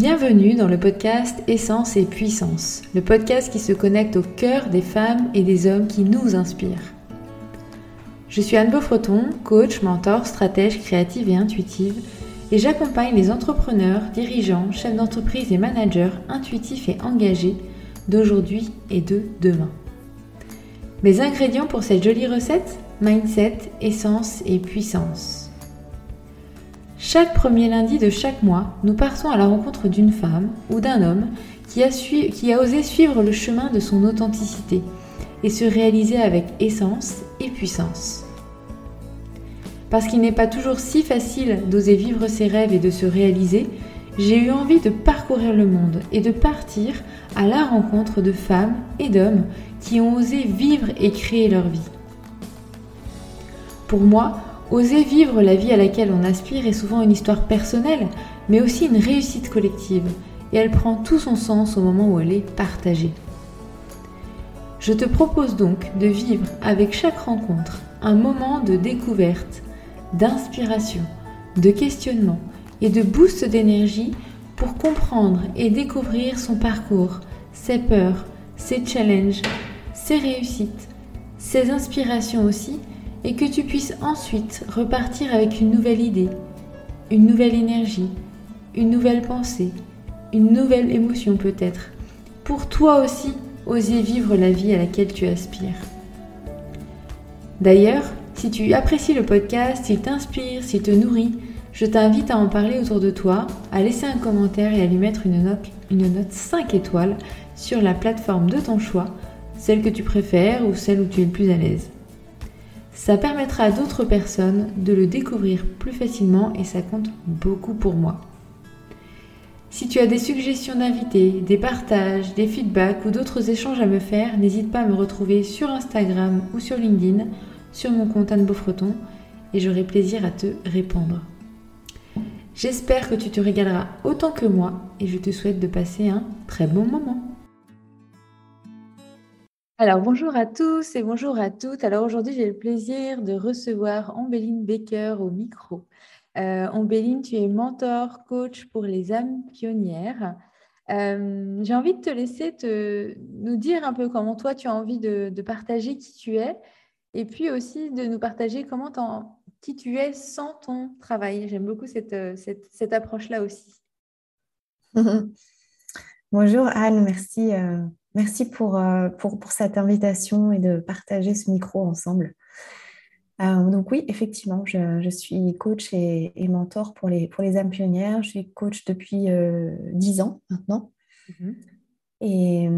Bienvenue dans le podcast Essence et Puissance, le podcast qui se connecte au cœur des femmes et des hommes qui nous inspirent. Je suis Anne Beaufreton, coach, mentor, stratège créative et intuitive, et j'accompagne les entrepreneurs, dirigeants, chefs d'entreprise et managers intuitifs et engagés d'aujourd'hui et de demain. Mes ingrédients pour cette jolie recette Mindset, essence et puissance. Chaque premier lundi de chaque mois, nous partons à la rencontre d'une femme ou d'un homme qui a, osé suivre le chemin de son authenticité et se réaliser avec essence et puissance. Parce qu'il n'est pas toujours si facile d'oser vivre ses rêves et de se réaliser, j'ai eu envie de parcourir le monde et de partir à la rencontre de femmes et d'hommes qui ont osé vivre et créer leur vie. Pour moi, Oser vivre la vie à laquelle on aspire est souvent une histoire personnelle, mais aussi une réussite collective, et elle prend tout son sens au moment où elle est partagée. Je te propose donc de vivre avec chaque rencontre un moment de découverte, d'inspiration, de questionnement et de boost d'énergie pour comprendre et découvrir son parcours, ses peurs, ses challenges, ses réussites, ses inspirations aussi et que tu puisses ensuite repartir avec une nouvelle idée, une nouvelle énergie, une nouvelle pensée, une nouvelle émotion peut-être, pour toi aussi oser vivre la vie à laquelle tu aspires. D'ailleurs, si tu apprécies le podcast, s'il t'inspire, s'il te nourrit, je t'invite à en parler autour de toi, à laisser un commentaire et à lui mettre une note, une note 5 étoiles sur la plateforme de ton choix, celle que tu préfères ou celle où tu es le plus à l'aise. Ça permettra à d'autres personnes de le découvrir plus facilement et ça compte beaucoup pour moi. Si tu as des suggestions d'invités, des partages, des feedbacks ou d'autres échanges à me faire, n'hésite pas à me retrouver sur Instagram ou sur LinkedIn, sur mon compte Anne Beaufreton, et j'aurai plaisir à te répondre. J'espère que tu te régaleras autant que moi et je te souhaite de passer un très bon moment. Alors bonjour à tous et bonjour à toutes. Alors aujourd'hui j'ai le plaisir de recevoir Ambéline Baker au micro. Euh, Ambéline, tu es mentor, coach pour les âmes pionnières. Euh, j'ai envie de te laisser te, nous dire un peu comment toi tu as envie de, partager qui tu es et puis aussi de nous partager comment qui tu es sans ton travail. J'aime beaucoup cette, cette, approche-là aussi. Bonjour Anne, merci. Euh, Merci pour, euh, pour, pour, cette invitation et de partager ce micro ensemble. Euh, donc oui, effectivement, je, je suis coach et, mentor pour les, pour les âmes pionnières. Je suis coach depuis euh, 10 ans maintenant. Mhm. Et,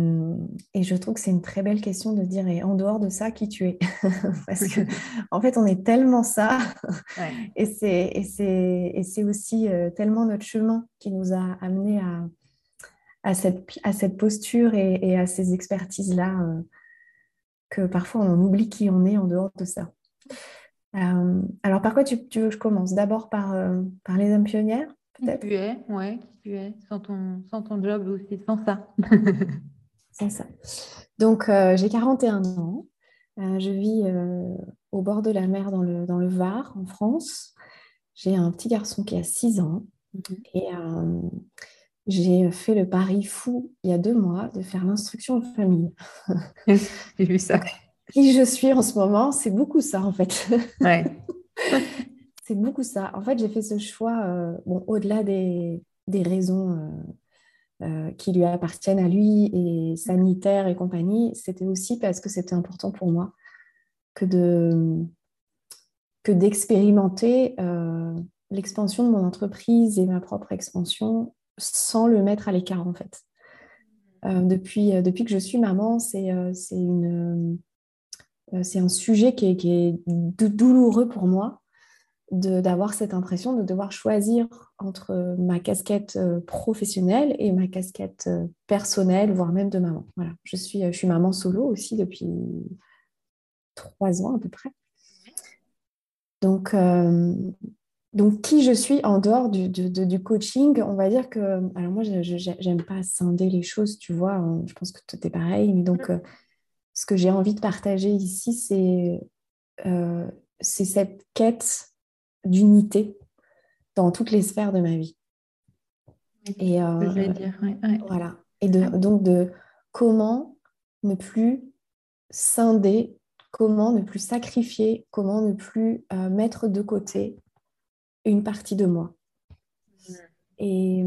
et, je trouve que c'est une très belle question de dire, et en dehors de ça, qui tu es? Parce qu'en en fait, on est tellement ça. Et c'est aussi euh, tellement notre chemin qui nous a amené à, à cette, à cette posture et, à ces expertises-là euh, que parfois on oublie qui on est en dehors de ça. Euh, alors, par quoi tu, veux que je commence? D'abord par, euh, par les hommes pionnières, peut-être? Tu es, ouais, tu es, sans ton, sans ton job aussi, sans ça. sans ça. Donc, j'ai 41 ans. je vis au bord de la mer dans le, dans le Var, en France. J'ai un petit garçon qui a 6 ans. Mhm. Et j'ai fait le pari fou il y a deux mois de faire l'instruction en famille. j'ai vu ça. Qui je suis en ce moment, c'est beaucoup ça en fait. Ouais. c'est beaucoup ça. En fait, j'ai fait ce choix, euh, bon, au-delà des, des raisons euh, euh, qui lui appartiennent à lui et sanitaires et compagnie, c'était aussi parce que c'était important pour moi que de que d'expérimenter l'expansion de mon entreprise et ma propre expansion sans le mettre à l'écart en fait. Euh, depuis, euh, depuis que je suis maman, c'est euh, un sujet qui est, qui est, douloureux pour moi d'avoir cette impression de devoir choisir entre ma casquette professionnelle et ma casquette personnelle, voire même de maman. Voilà. Je, suis, je suis maman solo aussi depuis trois ans à peu près. Donc, donc, qui je suis en dehors du, du, coaching, on va dire que. Alors, moi, je n'aime pas scinder les choses, tu vois. Hein, je pense que tout est pareil. Mais donc, mm. euh, ce que j'ai envie de partager ici, c'est euh, cette quête d'unité dans toutes les sphères de ma vie. Et dire, voilà. Et donc de comment ne plus scinder, comment ne plus sacrifier, comment ne plus mettre de côté une partie de moi. Mm. Et,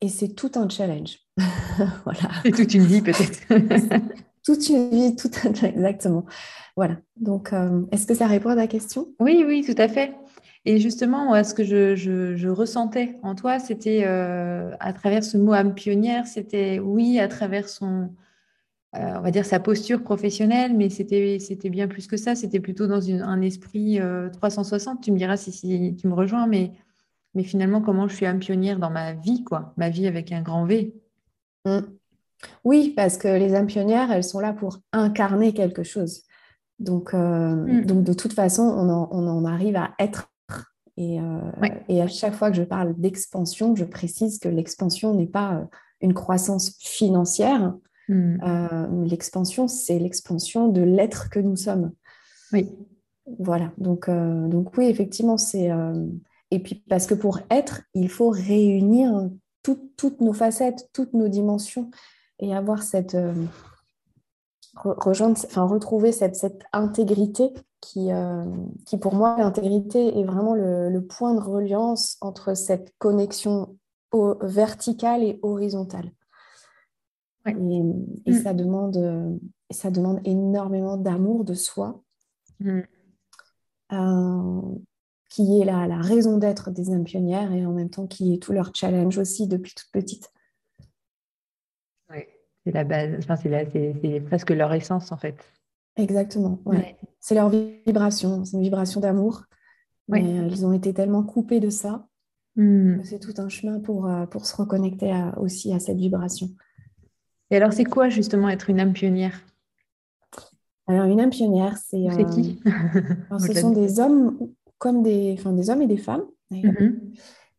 et c'est tout un challenge. voilà. Et toute une vie peut-être. toute une vie, tout un... exactement. Voilà. Donc, euh, est-ce que ça répond à ta question? Oui, oui, tout à fait. Et justement, ce que je, je, ressentais en toi, c'était euh, à travers ce mot âme pionnière, c'était oui, à travers son, euh, on va dire sa posture professionnelle, mais c'était bien plus que ça. C'était plutôt dans une, un esprit 360. Tu me diras si, si tu me rejoins, mais mais finalement, comment je suis âme pionnière dans ma vie, quoi, ma vie avec un grand V. Mm. Oui, parce que les âmes pionnières, elles sont là pour incarner quelque chose. Donc, euh, mm. donc de toute façon, on en, arrive à être. Et, euh, et, à chaque fois que je parle d'expansion, je précise que l'expansion n'est pas euh, une croissance financière. Mm. l'expansion, c'est l'expansion de l'être que nous sommes. Oui. Voilà. Donc, donc oui, effectivement, c'est et puis parce que pour être, il faut réunir toutes nos facettes, toutes nos dimensions et avoir cette... Euh, rejoindre, enfin, retrouver cette, cette intégrité qui, euh, qui, pour moi, l'intégrité est vraiment le, point de reliance entre cette connexion verticale et horizontale. Et, et mm. ça, demande, ça demande énormément d'amour de soi. Mm. Euh, qui est la, la raison d'être des âmes pionnières et en même temps qui est tout leur challenge aussi depuis toute petite. Oui, c'est la base, enfin, c'est presque leur essence en fait. Exactement, ouais. c'est leur vibration, c'est une vibration d'amour. Mais euh, ils ont été tellement coupés de ça que c'est tout un chemin pour, euh, pour se reconnecter aussi à cette vibration. Et alors, c'est quoi justement être une âme pionnière? Alors, une âme pionnière, c'est. C'est qui? euh, Ce sont des hommes comme des, enfin, des hommes et des femmes. Mm-hmm.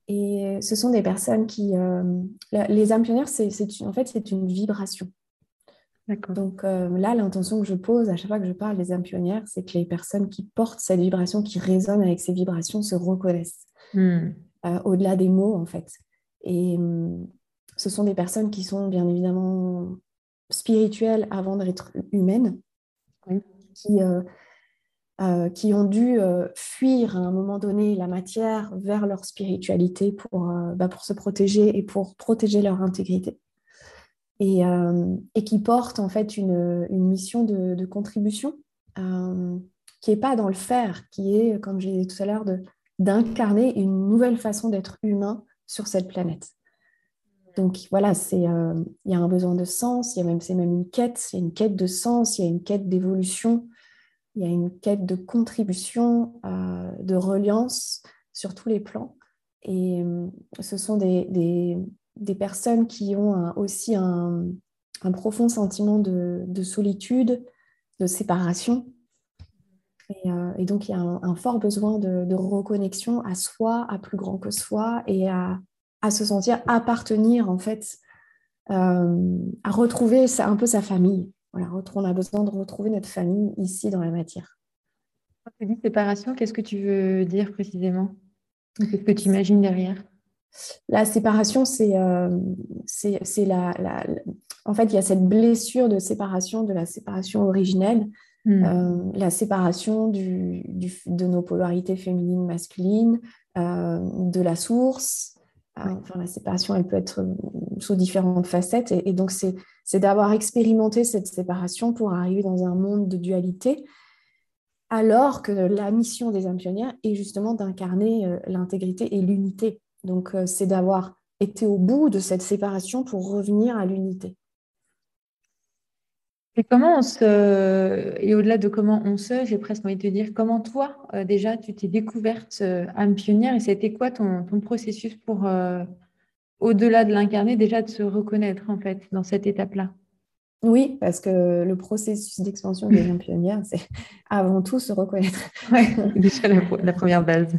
Et ce sont des personnes qui... Euh, les âmes pionnières, c'est, en fait, c'est une vibration. Donc euh, là, l'intention que je pose à chaque fois que je parle des âmes pionnières, c'est que les personnes qui portent cette vibration, qui résonnent avec ces vibrations, se reconnaissent mm. euh, au-delà des mots, en fait. Et ce sont des personnes qui sont bien évidemment spirituelles avant d'être humaines, qui euh, qui ont dû euh, fuir à un moment donné la matière vers leur spiritualité pour, euh, bah, pour se protéger et pour protéger leur intégrité. Et, et qui portent en fait une, une mission de, de contribution qui n'est pas dans le faire, qui est, comme j'ai dit tout à l'heure, d'incarner une nouvelle façon d'être humain sur cette planète. Donc voilà, il y a un besoin de sens, c'est même, même une quête, il y a une quête de sens, il y a une quête d'évolution, il y a une quête de contribution, euh, de reliance sur tous les plans. Et euh, ce sont des, des, personnes qui ont aussi un, un, profond sentiment de, de, solitude, de séparation. Et, euh, et donc, il y a un, fort besoin de, de, reconnexion à soi, à plus grand que soi, et à, à se sentir appartenir, en fait, à retrouver un peu sa famille. Voilà, on a besoin de retrouver notre famille ici dans la matière. Quand tu dis séparation, qu'est-ce que tu veux dire précisément? Qu'est-ce que tu imagines derrière? La séparation, c'est euh, la, la, En fait, il y a cette blessure de séparation de la séparation originelle, hmm. euh, la séparation du, de nos polarités féminines, masculines, euh, de la source. Enfin, la séparation, elle peut être sous différentes facettes. Et, donc, c'est c'est d'avoir expérimenté cette séparation pour arriver dans un monde de dualité, alors que la mission des âmes pionnières est justement d'incarner euh, l'intégrité et l'unité. Donc, euh, c'est d'avoir été au bout de cette séparation pour revenir à l'unité. Et comment on se, et au-delà de comment on se, j'ai presque envie de te dire, comment toi, euh, déjà, tu t'es découverte âme pionnière et c'était quoi ton, ton processus pour, au-delà de l'incarner, déjà de se reconnaître en fait dans cette étape-là? Oui, parce que le processus d'expansion des liens pionnières, c'est avant tout se reconnaître. Oui, déjà la, première base.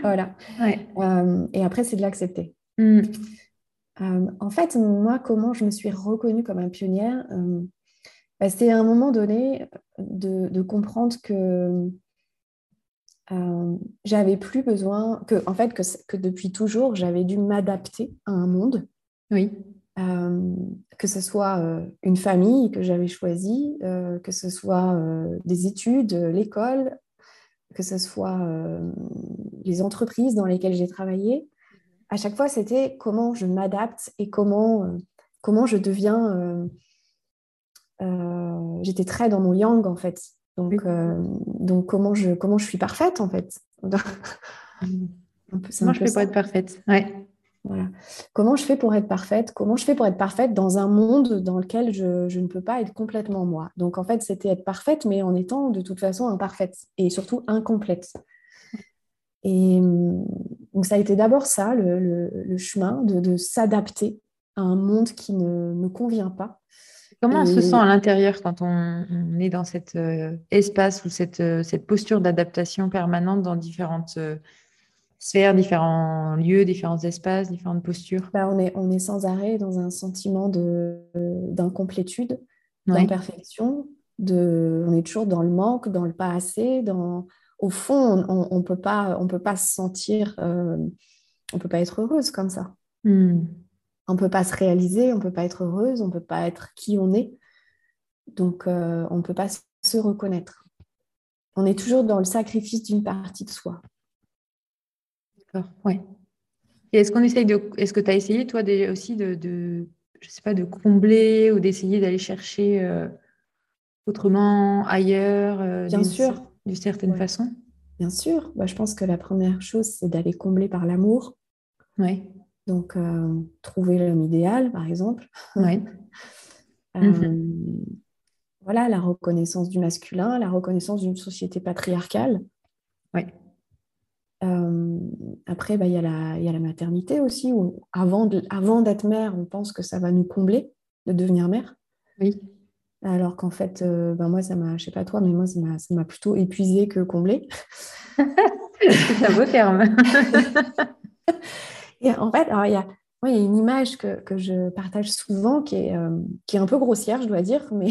Voilà. Euh, et après, c'est de l'accepter. Mm. Euh, en fait, moi, comment je me suis reconnue comme un pionnière euh, bah, C'était à un moment donné de comprendre que euh, j'avais plus besoin que, en fait, que, que depuis toujours, j'avais dû m'adapter à un monde Oui. que ce soit une famille que j'avais choisie, que ce soit des études, l'école, que ce soit les entreprises dans lesquelles j'ai travaillé. À chaque fois, c'était comment je m'adapte et comment, comment je deviens euh, j'étais très dans mon yang en fait. Donc, euh, donc comment, je, comment je suis parfaite en fait Comment je fais pour être parfaite? Ouais. Voilà. Comment je fais pour être parfaite? Comment je fais pour être parfaite dans un monde dans lequel je, je ne peux pas être complètement moi? Donc en fait, c'était être parfaite, mais en étant de toute façon imparfaite et surtout incomplète. Et donc ça a été d'abord ça, le, le, le chemin de, de s'adapter à un monde qui ne me convient pas Comment on se sent à l'intérieur quand on, est dans cet euh, espace ou cette, euh, cette posture d'adaptation permanente dans différentes euh, sphères, différents lieux, différents espaces, différentes postures? Bah, on, est, on est sans arrêt dans un sentiment d'incomplétude, d'imperfection, de, on est toujours dans le manque, dans le pas assez. Dans... Au fond, on ne peut, pas, on peut pas se sentir, on peut pas être heureuse comme ça. Hmm on ne peut pas se réaliser, on ne peut pas être heureuse, on ne peut pas être qui on est. Donc, euh, on ne peut pas se reconnaître. On est toujours dans le sacrifice d'une partie de soi. D'accord, ouais. Et est-ce qu'on essaye de. Est-ce que tu as essayé, toi, aussi de, de, je sais pas, de combler ou d'essayer d'aller chercher euh, autrement, ailleurs, euh, Bien sûr. D'une certaine façon? Bien sûr. Bah, je pense que la première chose, c'est d'aller combler par l'amour. Oui. Donc, euh, trouver l'homme idéal, par exemple. Oui. Euh, mhm. Voilà, la reconnaissance du masculin, la reconnaissance d'une société patriarcale. Oui. Euh, après, bah, il y, y, a la maternité aussi, où avant d'être mère, on pense que ça va nous combler de devenir mère. Oui. Alors qu'en fait, bah, moi, ça m'a, je sais pas toi, mais moi, ça m'a plutôt épuisé que comblé. C'est un beau terme. Et en fait, il y a, une image que, je partage souvent qui est, euh, qui est un peu grossière, je dois dire, mais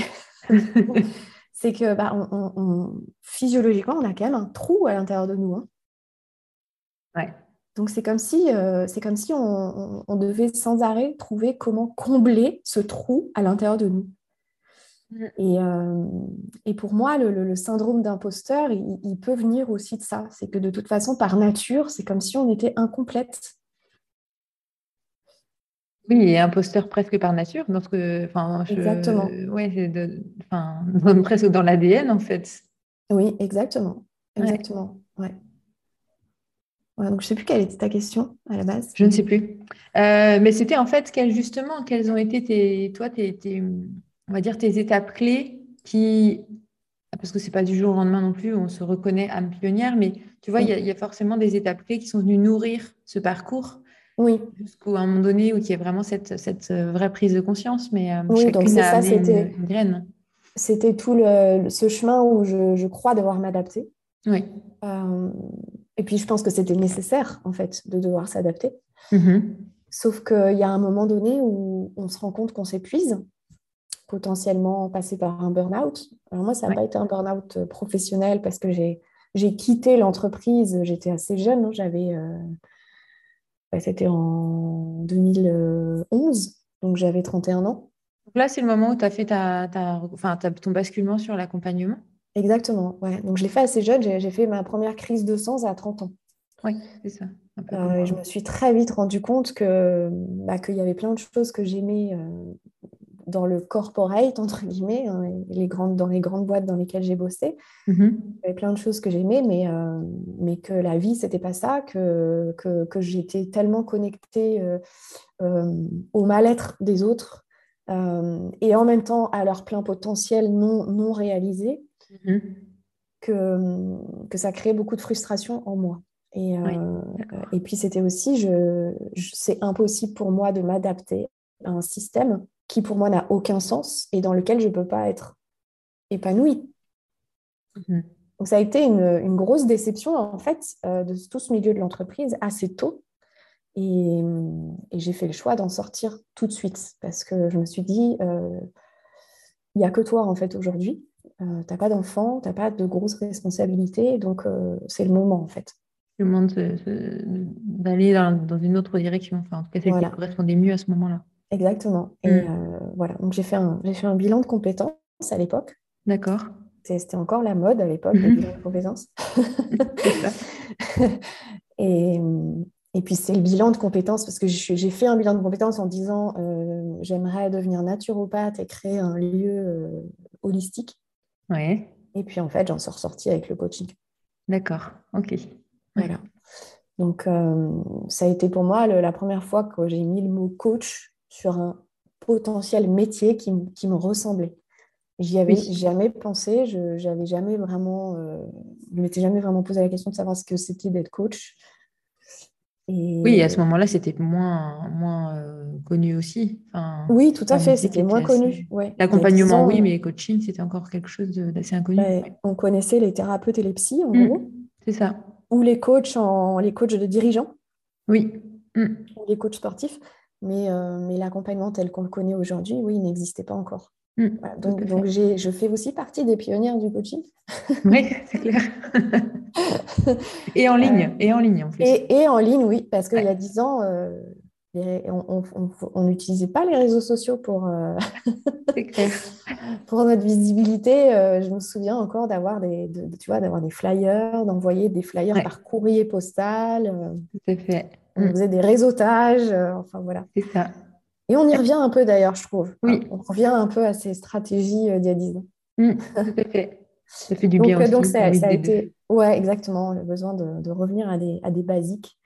c'est que bah, on, physiologiquement, on a quand même un trou à l'intérieur de nous. Hein. Ouais. Donc c'est comme si, euh, c'est comme si on, devait sans arrêt trouver comment combler ce trou à l'intérieur de nous. Mm. Et, euh, et, pour moi, le, syndrome d'imposteur, il, il, peut venir aussi de ça. C'est que de toute façon, par nature, c'est comme si on était incomplète. Oui, et imposteur presque par nature. Donc, enfin, exactement. Oui, c'est enfin, presque dans l'ADN en fait. Oui, exactement. Exactement. Ouais. ouais. donc, je ne sais plus quelle était ta question à la base. Je ne sais plus. Euh, mais c'était en fait, quelles, justement, quelles ont été tes, toi, tes, on va dire, tes étapes clés qui, parce que ce n'est pas du jour au lendemain non plus, on se reconnaît âme pionnière, mais tu vois, il y, a forcément des étapes clés qui sont venues nourrir ce parcours. Oui. Jusqu'à un moment donné où il y a vraiment cette, cette euh, vraie prise de conscience. Mais euh, oui, donc c'est ça, c'était C'était tout le, ce chemin où je, je crois devoir m'adapter. Oui. Euh, et puis je pense que c'était nécessaire en fait de devoir s'adapter. Mm-hmm. Sauf qu'il y a un moment donné où on se rend compte qu'on s'épuise, potentiellement passer par un burn-out. Alors moi, ça n'a pas été un burn-out professionnel parce que j'ai quitté l'entreprise, j'étais assez jeune, hein, j'avais bah, c'était en 2011, donc j'avais 31 ans. Donc là, c'est le moment où tu as fait ta, enfin, ton basculement sur l'accompagnement Exactement, ouais. Donc je l'ai fait assez jeune, j'ai fait ma première crise de sens à 30 ans. Oui, c'est ça. Euh, je me suis très vite rendu compte que bah, qu'il y avait plein de choses que j'aimais euh, dans le corporate, entre guillemets, hein, les grandes, dans les grandes boîtes dans lesquelles j'ai bossé. Mm-hmm. Il y avait plein de choses que j'aimais, mais, euh, mais que la vie, c'était pas ça, que, que, que j'étais tellement connectée euh, euh, au mal-être des autres et en même temps à leur plein potentiel non, non réalisé, mm-hmm. que, que ça créait beaucoup de frustration en moi. Et, et puis c'était aussi, je, c'est impossible pour moi de m'adapter à un système qui pour moi n'a aucun sens et dans lequel je ne peux pas être épanouie. Mhm. Donc ça a été une, grosse déception en fait euh, de tout ce milieu de l'entreprise assez tôt. Et, j'ai fait le choix d'en sortir tout de suite parce que je me suis dit, euh, il n'y a que toi en fait aujourd'hui. Euh, tu n'as pas d'enfant, tu n'as pas de grosses responsabilités, donc c'est le moment en fait. le moment d'aller dans, une autre direction. Enfin, en tout cas, celle qui correspondait mieux à ce moment-là. Exactement. Et mm. euh, voilà, donc j'ai fait, un, fait un bilan de compétences à l'époque. D'accord. C'était encore la mode à l'époque, le mm-hmm. bilan de compétences. et, et puis c'est le bilan de compétences, parce que j'ai fait un bilan de compétences en disant euh, j'aimerais devenir naturopathe et créer un lieu euh, holistique. Ouais. Et puis en fait, j'en suis ressortie avec le coaching. D'accord, ok. Voilà. Donc euh, ça a été pour moi la première fois que j'ai mis le mot coach sur un potentiel métier qui, qui me ressemblait. J'y avais jamais pensé, je n'avais jamais vraiment, je m'étais jamais vraiment posé la question de savoir ce que c'était d'être coach. Oui, à ce moment-là, c'était moins, moins euh, connu aussi. oui, tout à fait, c'était moins connu. L'accompagnement, oui, mais coaching, c'était encore quelque chose d'assez inconnu. On connaissait les thérapeutes et les psys, en mmh, gros. C'est ça. Ou les coachs, en... les coachs de dirigeants. Oui. Mmh. Ou les coachs sportifs. Mais, euh, mais l'accompagnement tel qu'on le connaît aujourd'hui, oui, il n'existait pas encore. Mmh, donc, donc je fais aussi partie des pionnières du coaching. Oui, c'est clair. et en ligne, euh, et en ligne en plus. Et, en ligne, oui, parce qu'il y a dix ans, euh, on n'utilisait pas les réseaux sociaux pour, euh, pour notre visibilité. je me souviens encore d'avoir des, tu vois, d'avoir des flyers, d'envoyer des flyers par courrier postal. Tout fait. On mm. faisait des réseautages, enfin voilà. C'est ça. Et on y revient un peu d'ailleurs, je trouve. Oui. On revient un peu à ces stratégies d'il y a 10 ans. Tout à fait. Ça fait du bien donc, aussi. Donc, ça, a été. Ouais, exactement. Le besoin de, revenir à des, à des basiques.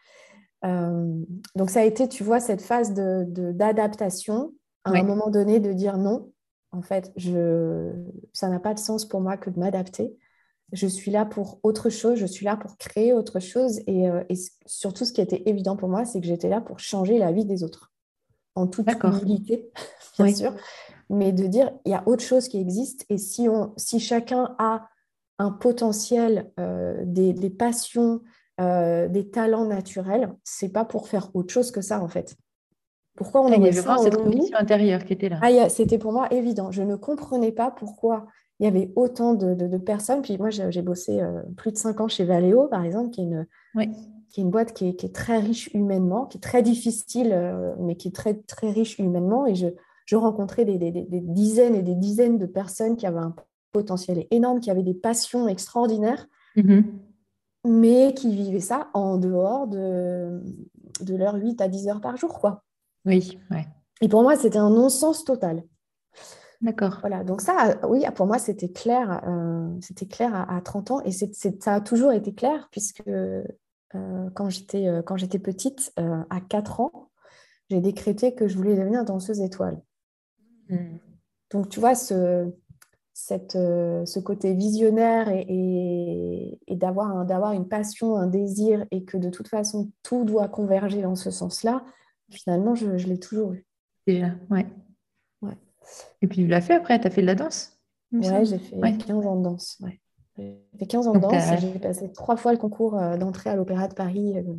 Euh, donc, ça a été, tu vois, cette phase d'adaptation de, à un moment donné de dire non, en fait, je, ça n'a pas de sens pour moi que de m'adapter. Je suis là pour autre chose, je suis là pour créer autre chose. Et, euh, et surtout, ce qui était évident pour moi, c'est que j'étais là pour changer la vie des autres. En toute humilité, bien sûr, mais de dire il y a autre chose qui existe. Et si, on, si chacun a un potentiel, euh, des, passions, euh, des talents naturels, c'est pas pour faire autre chose que ça en fait. Pourquoi on avait ça cette conviction intérieure qui était là ah, C'était pour moi évident. Je ne comprenais pas pourquoi il y avait autant de, personnes. Puis moi, j'ai bossé euh, plus de cinq ans chez Valeo, par exemple, qui est une, qui est une boîte qui est, très riche humainement, qui est très difficile, euh, mais qui est très, très riche humainement. Et je, je rencontrais des, dizaines et des dizaines de personnes qui avaient un potentiel énorme, qui avaient des passions extraordinaires, mm-hmm. Mais qui vivaient ça en dehors de, de leurs 8 à 10 heures par jour. Quoi. Oui, ouais. Et pour moi, c'était un non-sens total. D'accord. Voilà, donc ça, oui, pour moi, c'était clair, euh, c'était clair à, 30 ans et ça a toujours été clair puisque euh, quand j'étais euh, petite, euh, à 4 ans, j'ai décrété que je voulais devenir danseuse étoile. Hmm. Donc, tu vois, ce, cette, ce côté visionnaire et, et, d'avoir, d'avoir une passion, un désir, et que de toute façon, tout doit converger dans ce sens-là, finalement, je, je l'ai toujours eu. Déjà, ouais. ouais. Et puis, tu l'as fait après, tu as fait de la danse Ouais, j'ai fait 15 ans de danse. Ouais. J'ai fait 15 ans de danse j'ai passé trois fois le concours euh, d'entrée à l'Opéra de Paris euh,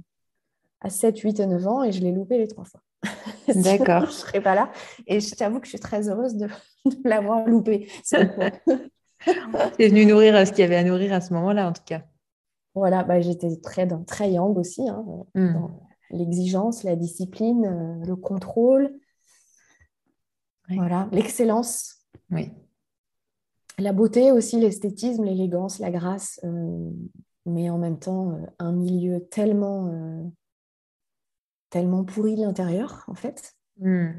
à 7, 8 et 9 ans et je l'ai loupé les trois fois. D'accord. je ne serais pas là. Et je t'avoue que je suis très heureuse de, l'avoir loupé. C'est venu nourrir euh, ce qu'il y avait à nourrir à ce moment-là, en tout cas. Voilà, bah, j'étais très, dans, très yang aussi, hein, hmm. dans l'exigence, la discipline, le contrôle. Voilà, l'excellence. Oui la beauté aussi, l'esthétisme, l'élégance, la grâce, euh, mais en même temps euh, un milieu tellement, euh, tellement pourri de l'intérieur, en fait. Hmm.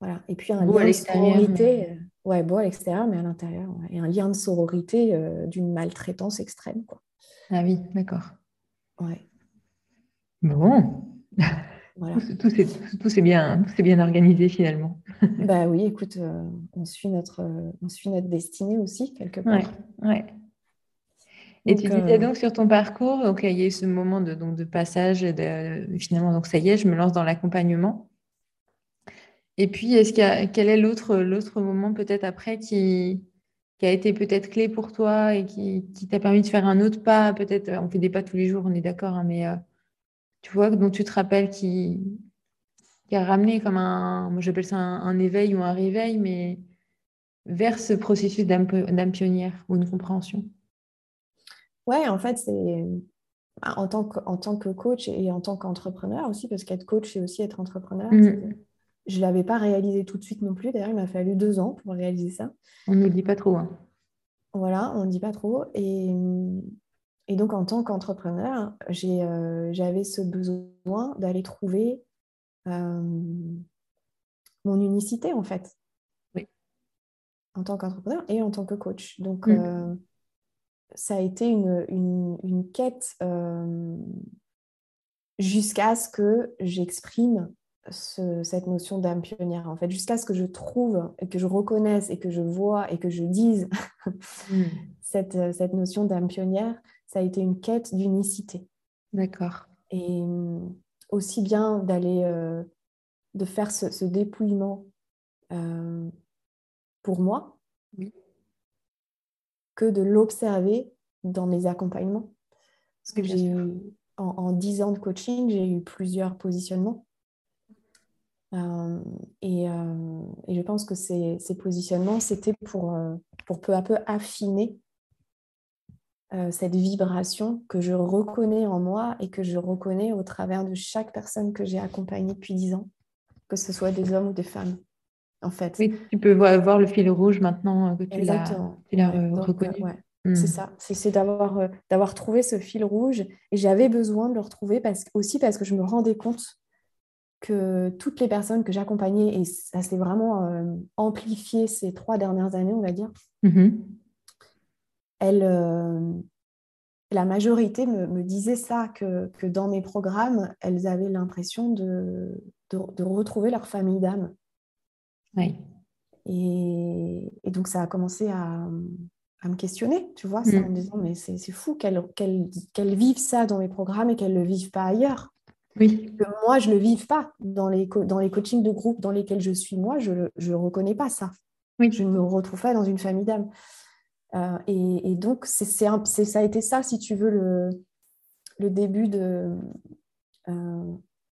Voilà. Et puis un lien de sororité, ouais, beau à l'extérieur, mais à l'intérieur, et un lien de sororité d'une maltraitance extrême. Quoi. Ah oui, d'accord. Ouais. Bon. Tout, c'est bien, bien organisé finalement. bah oui, écoute, euh, on, suit notre, on suit notre destinée aussi, quelque part. Ouais, Et tu disais euh, donc sur ton parcours, donc, il y a eu ce moment de, donc, de passage, de, finalement, donc ça y est, je me lance dans l'accompagnement. Et puis, est-ce qu'il quel est l'autre, l'autre moment peut-être après qui, qui a été peut-être clé pour toi et qui, qui t'a permis de faire un autre pas Peut-être, on fait des pas tous les jours, on est d'accord, hein, mais euh, tu vois, dont tu te rappelles qui, qui a ramené comme un, moi j'appelle ça un, éveil ou un réveil, mais vers ce processus d'âme pionnière ou une compréhension? Ouais, en fait, c'est en tant, que, en tant que coach et en tant qu'entrepreneur aussi, parce qu'être coach, c'est aussi être entrepreneur. Mhm. Je ne l'avais pas réalisé tout de suite non plus. D'ailleurs, il m'a fallu deux ans pour réaliser ça. On ne le dit pas trop. Hein. Voilà, on ne dit pas trop. Et, et donc, en tant qu'entrepreneur, euh, j'avais ce besoin d'aller trouver euh, mon unicité, en fait. Oui. En tant qu'entrepreneur et en tant que coach. Donc, Mm. euh, ça a été une, une- une quête euh, jusqu'à ce que j'exprime ce- cette notion d'âme pionnière, en fait, jusqu'à ce que je trouve et que je reconnaisse et que je vois et que je dise Mm. cette, euh, cette notion d'âme pionnière, ça a été une quête d'unicité. D'accord. Et hum, aussi bien d'aller, euh, de faire ce, ce dépouillement euh, pour moi, Oui. Que de l'observer dans mes accompagnements. Parce que j'ai eu, en, en 10 ans de coaching, j'ai eu plusieurs positionnements. Euh, et, euh, et je pense que ces, ces positionnements, c'était pour, euh, pour peu à peu affiner cette vibration que je reconnais en moi et que je reconnais au travers de chaque personne que j'ai accompagnée depuis 10 ans, que ce soit des hommes ou des femmes, en fait. Oui, tu peux voir, le fil rouge maintenant que tu l'as euh, euh, reconnu. ouais, Mm. C'est ça, c'est d'avoir euh, d'avoir trouvé ce fil rouge et j'avais besoin de le retrouver parce, aussi parce que je me rendais compte que toutes les personnes que j'accompagnais, et ça s'est vraiment euh, amplifié ces trois dernières années, on va dire, Mhm. elles, euh, la majorité me, me disait ça, que, que dans mes programmes, elles avaient l'impression de, de, de retrouver leur famille d'âme. Oui. Et, et donc, ça a commencé à, à me questionner, tu vois, ça, Mm. en me disant, mais c'est fou qu'elles qu'elles- qu'elles vivent ça dans mes programmes et qu'elles ne le vivent pas ailleurs. Oui. Que moi, je ne le vive pas dans les, dans les coachings de groupe dans lesquels je suis, moi, je ne reconnais pas ça. Oui. Je ne me retrouve pas dans une famille d'âme. Euh, et, et donc, c'est ça a été ça, si tu veux, le, le début de, euh,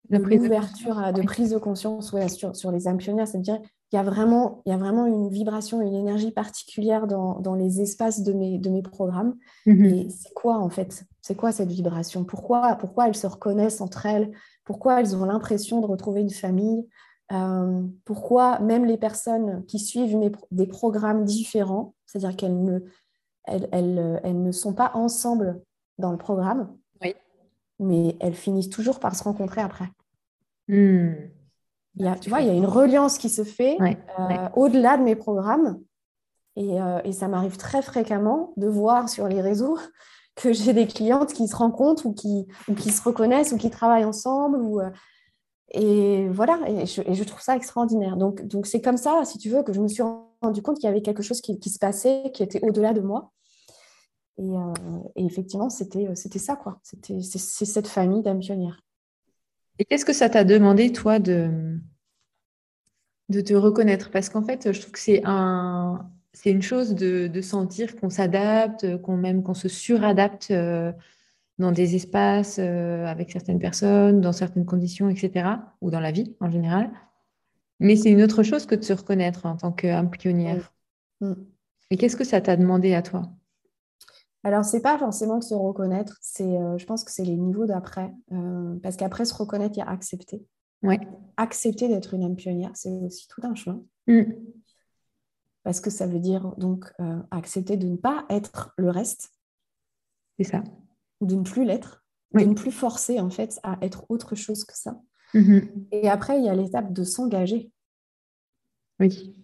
de prise de l'ouverture de Oui. prise de conscience ouais, sur, sur les âmes pionnières. C'est-à-dire qu'il y, a vraiment- il y a vraiment une vibration, une énergie particulière dans, dans les espaces de mes, de mes programmes. Mhm. Et c'est quoi, en fait? C'est quoi cette vibration? Pourquoi, pourquoi elles se reconnaissent entre elles? Pourquoi elles ont l'impression de retrouver une famille? Euh, Pourquoi même les personnes qui suivent mes des programmes différents, c'est-à-dire qu'elles ne, elles, elles- elles ne sont pas ensemble dans le programme, Oui. mais elles finissent toujours par se rencontrer après. Mm. Il y a, tu vois, il y a une reliance qui se fait Ouais, euh, ouais. au-delà de mes programmes. Et, euh, et ça m'arrive très fréquemment de voir sur les réseaux que j'ai des clientes qui se rencontrent ou qui, ou qui se reconnaissent ou qui travaillent ensemble. Ou, euh, et voilà, et je, et je trouve ça extraordinaire. Donc, donc c'est comme ça, si tu veux, que je me suis rendu compte qu'il y avait quelque chose qui, qui se passait, qui était au-delà de moi. Et, et effectivement, c'était ça, quoi. C'était cette famille d'âmes pionnières. Et qu'est-ce que ça t'a demandé, toi, de, de te reconnaître? Parce qu'en fait, je trouve que c'est un, c'est une chose de, de sentir qu'on s'adapte, qu'on même qu'on se suradapte euh, dans des espaces euh, avec certaines personnes, dans certaines conditions, etc., ou dans la vie en général. Mais c'est une autre chose que de se reconnaître en tant qu'âme pionnière. Mm. Et qu'est-ce que ça t'a demandé à toi? Alors, c'est pas forcément de se reconnaître, c'est, euh, je pense que c'est les niveaux d'après. Euh, parce qu'après se reconnaître, il y a accepter. Ouais. Accepter d'être une âme pionnière, c'est aussi tout un chemin. Mm. Parce que ça veut dire donc euh, accepter de ne pas être le reste, C'est ça. de ne plus l'être, Oui. de ne plus forcer en fait à être autre chose que ça. Mhm. Et après, il y a l'étape de s'engager Oui.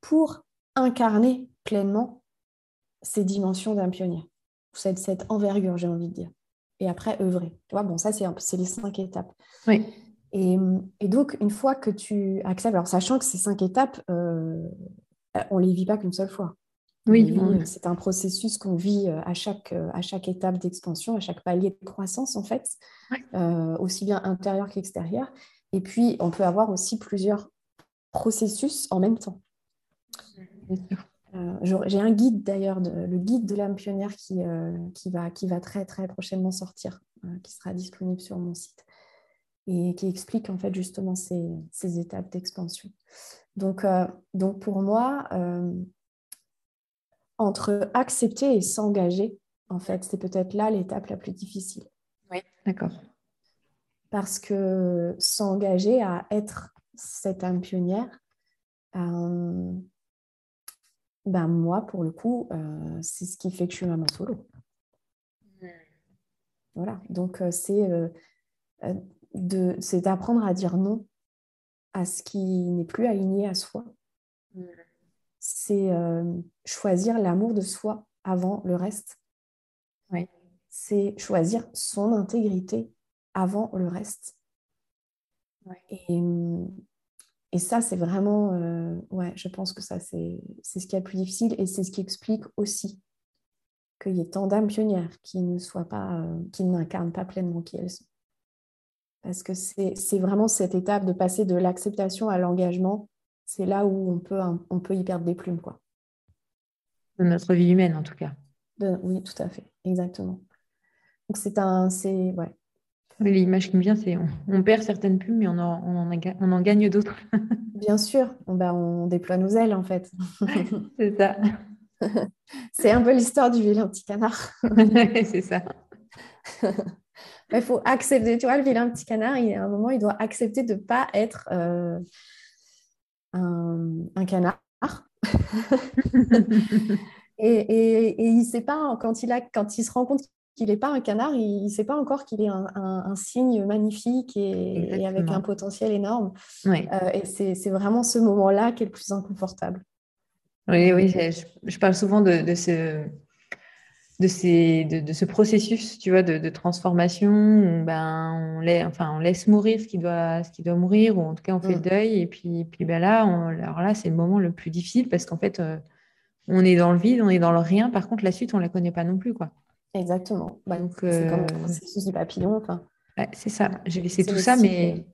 pour incarner pleinement ces dimensions d'âme pionnière, cette, cette envergure, j'ai envie de dire. Et après, œuvrer. Tu vois, bon, ça, c'est les cinq étapes. Oui. Et, et donc, une fois que tu acceptes, alors sachant que ces cinq étapes, euh, on ne les vit pas qu'une seule fois. Oui, C'est un processus qu'on vit euh, à chaque, euh, à chaque étape d'expansion, à chaque palier de croissance, en fait, euh, aussi bien intérieur qu'extérieur. Et puis, on peut avoir aussi plusieurs processus en même temps. Bien sûr. Euh, J'ai un guide d'ailleurs, le guide de l'âme pionnière qui, euh, qui, va, qui va très très prochainement sortir, euh, qui sera disponible sur mon site et qui explique en fait justement ces, ces étapes d'expansion. Donc, euh, donc pour moi, euh, entre accepter et s'engager, en fait, c'est peut-être là l'étape la plus difficile. Oui, d'accord. Parce que s'engager à être cette âme pionnière, euh, ben moi, pour le coup, euh, c'est ce qui fait que je suis maman solo. Voilà, donc euh, c'est c'est d'apprendre à dire non à ce qui n'est plus aligné à soi. C'est choisir l'amour de soi avant le reste. Oui. C'est choisir son intégrité avant le reste. Et, et, ça, c'est vraiment, euh, ouais, je pense que ça, c'est ce qui est le plus difficile et c'est ce qui explique aussi qu'il y ait tant d'âmes pionnières qui ne soient pas, euh, qui n'incarnent pas pleinement qui elles sont. Parce que c'est vraiment cette étape de passer de l'acceptation à l'engagement, c'est là où on peut, on peut y perdre des plumes, quoi. De notre vie humaine, en tout cas. oui, tout à fait, exactement. Donc c'est un, c'est, ouais, L'image qui me vient, c'est on, perd certaines plumes, mais on en, on en, gagne d'autres. Bien sûr, ben, on déploie nos ailes en fait. c'est ça. c'est un peu l'histoire du vilain petit canard. c'est ça. Il faut accepter, tu vois, le vilain petit canard, il, à un moment, il doit accepter de ne pas être euh, un, canard. et, et, et, il sait pas, quand il, a, quand il se rend compte qu'il n'est pas un canard, il ne sait pas encore qu'il est un, signe magnifique et, avec un potentiel énorme. Euh, et c'est vraiment ce moment-là qui est le plus inconfortable. Oui, oui, je, parle souvent de, ce, de, ces, de, ce processus, tu vois, de, transformation où ben, on, laisse, enfin, on laisse mourir ce qui, doit, ce qui doit mourir, ou en tout cas on fait le mm. deuil. Et puis, puis ben là, alors là, c'est le moment le plus difficile parce qu'en fait, euh, on est dans le vide, on est dans le rien. Par contre, la suite, on ne la connaît pas non plus, quoi. Exactement. Bah, c'est comme le processus du papillon. Enfin, c'est ça. J'ai laissé tout ça, mais,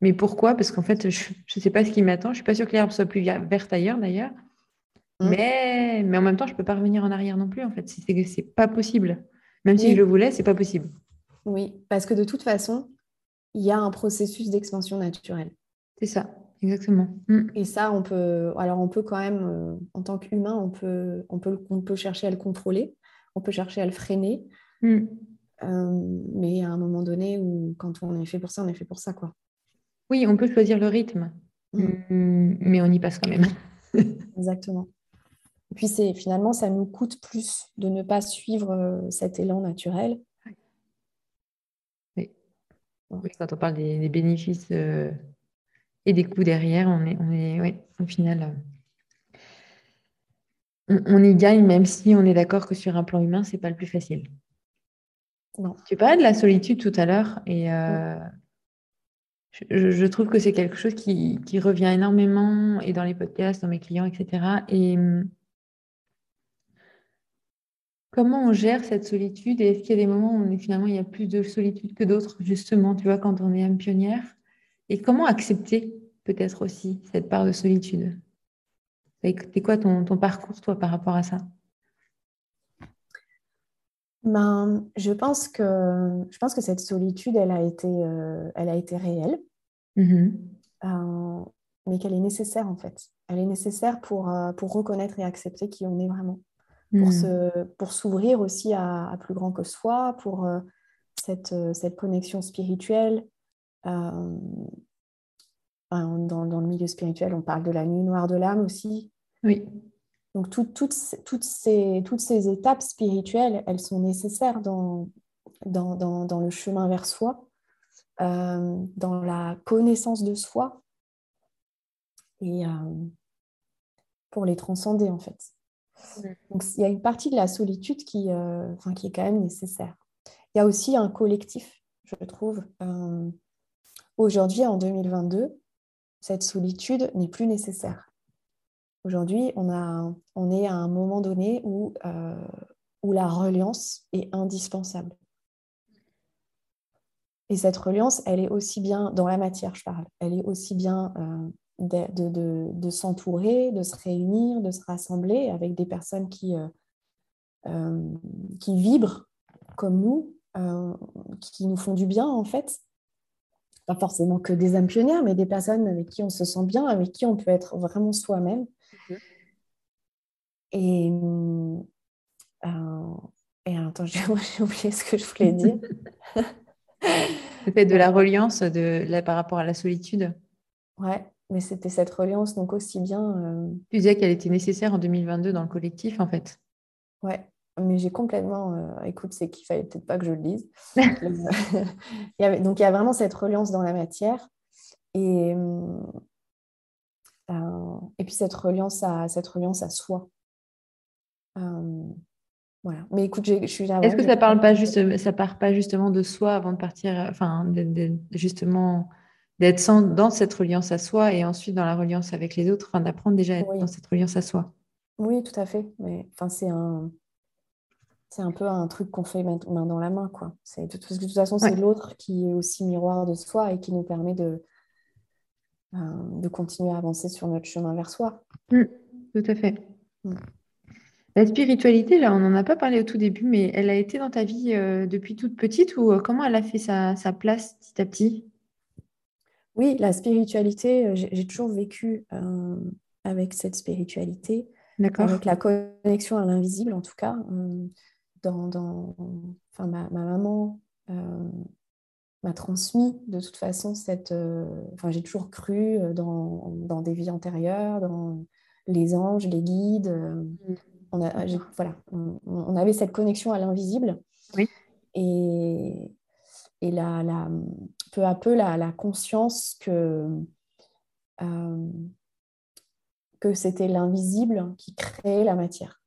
mais pourquoi? Parce qu'en fait, je ne sais pas ce qui m'attend. Je ne suis pas sûre que l'herbe soit plus verte ailleurs, d'ailleurs. Mmh. Mais, mais en même temps, je ne peux pas revenir en arrière non plus, en fait. C'est n'est pas possible. Même si je le voulais, c'est pas possible. Oui, parce que de toute façon, il y a un processus d'expansion naturelle. C'est ça, exactement. Mmh. Et ça, on peut, alors on peut quand même, euh, en tant qu'humain, on peut, on, peut, on peut chercher à le contrôler on peut chercher à le freiner. Hmm. Euh, mais à un moment donné, où, quand on est fait pour ça, on est fait pour ça. quoi. Oui, on peut choisir le rythme, hmm. Hmm, mais on y passe quand même. Exactement. Et puis c'est finalement, ça nous coûte plus de ne pas suivre euh, cet élan naturel. Oui. quand on parle des, bénéfices euh, et des coûts derrière, on est, on est oui, au final on, y gagne, même si on est d'accord que sur un plan humain, c'est pas le plus facile. Non. Tu parlais de la solitude tout à l'heure et euh, je, trouve que c'est quelque chose qui, revient énormément et dans les podcasts, dans mes clients, etc. Et hum, comment on gère cette solitude et est-ce qu'il y a des moments où finalement il y a plus de solitude que d'autres, justement, tu vois, quand on est âme pionnière? Et comment accepter peut-être aussi cette part de solitude? C'est quoi ton, parcours, toi, par rapport à ça? Ben, je, pense que, je pense que cette solitude, elle a été, euh, elle a été réelle, mm-hmm. euh, mais qu'elle est nécessaire, en fait. Elle est nécessaire pour, euh, pour reconnaître et accepter qui on est vraiment, pour, mm. pour s'ouvrir aussi à, plus grand que soi, pour cette, cette connexion spirituelle. Dans, dans, le milieu spirituel, on parle de la nuit noire de l'âme aussi. Oui. Donc, toutes, toutes, ces, toutes ces étapes spirituelles, elles sont nécessaires dans, dans, dans, le chemin vers soi, euh, dans la connaissance de soi et euh, pour les transcender, en fait. Donc, il y a une partie de la solitude qui, euh, enfin, qui est quand même nécessaire. Il y a aussi un collectif, je trouve. Aujourd'hui, en 2022, cette solitude n'est plus nécessaire. Aujourd'hui, on, est à un moment donné où, euh, où la reliance est indispensable. Et cette reliance, elle est aussi bien dans la matière, je parle, elle est aussi bien euh, de, s'entourer, de se réunir, de se rassembler avec des personnes qui, euh, qui vibrent comme nous, qui nous font du bien en fait, pas forcément que des âmes pionnières, mais des personnes avec qui on se sent bien, avec qui on peut être vraiment soi-même. Et, euh, et attends, j'ai oublié ce que je voulais dire. Le fait de la reliance de, par rapport à la solitude. Ouais, mais c'était cette reliance, donc aussi bien. Euh, tu disais qu'elle était nécessaire en 2022 dans le collectif, en fait. Ouais, mais j'ai complètement. Euh, écoute, c'est qu'il fallait peut-être pas que je le il y avait, donc il y a vraiment cette reliance dans la matière. Et, euh, et puis cette reliance à, cette reliance à soi. Voilà. Mais écoute, je suis là. Est-ce que ça parle pas juste, ça part pas justement de soi avant de partir, enfin, justement d'être dans cette reliance à soi et ensuite dans la reliance avec les autres, enfin, d'apprendre déjà à être dans cette reliance à soi? Oui, tout à fait. Mais enfin, c'est un, c'est un peu un truc qu'on fait main dans la main, quoi. C'est de, de toute façon, c'est l'autre qui est aussi miroir de soi et qui nous permet de, euh, de continuer à avancer sur notre chemin vers soi. Mmh, tout à fait. Mmh. La spiritualité, là, on n'en a pas parlé au tout début, mais elle a été dans ta vie euh, depuis toute petite ou euh, comment elle a fait sa, place petit à petit? Oui, la spiritualité, j'ai toujours vécu avec cette spiritualité, avec la connexion à l'invisible en tout cas. Dans, enfin, ma, maman m'a transmis de toute façon cette... Enfin, j'ai toujours cru dans, dans, des vies antérieures, dans les anges, les guides. On, a, voilà, on, avait cette connexion à l'invisible. Et, et la, peu à peu, la, conscience que, euh, que c'était l'invisible qui créait la matière.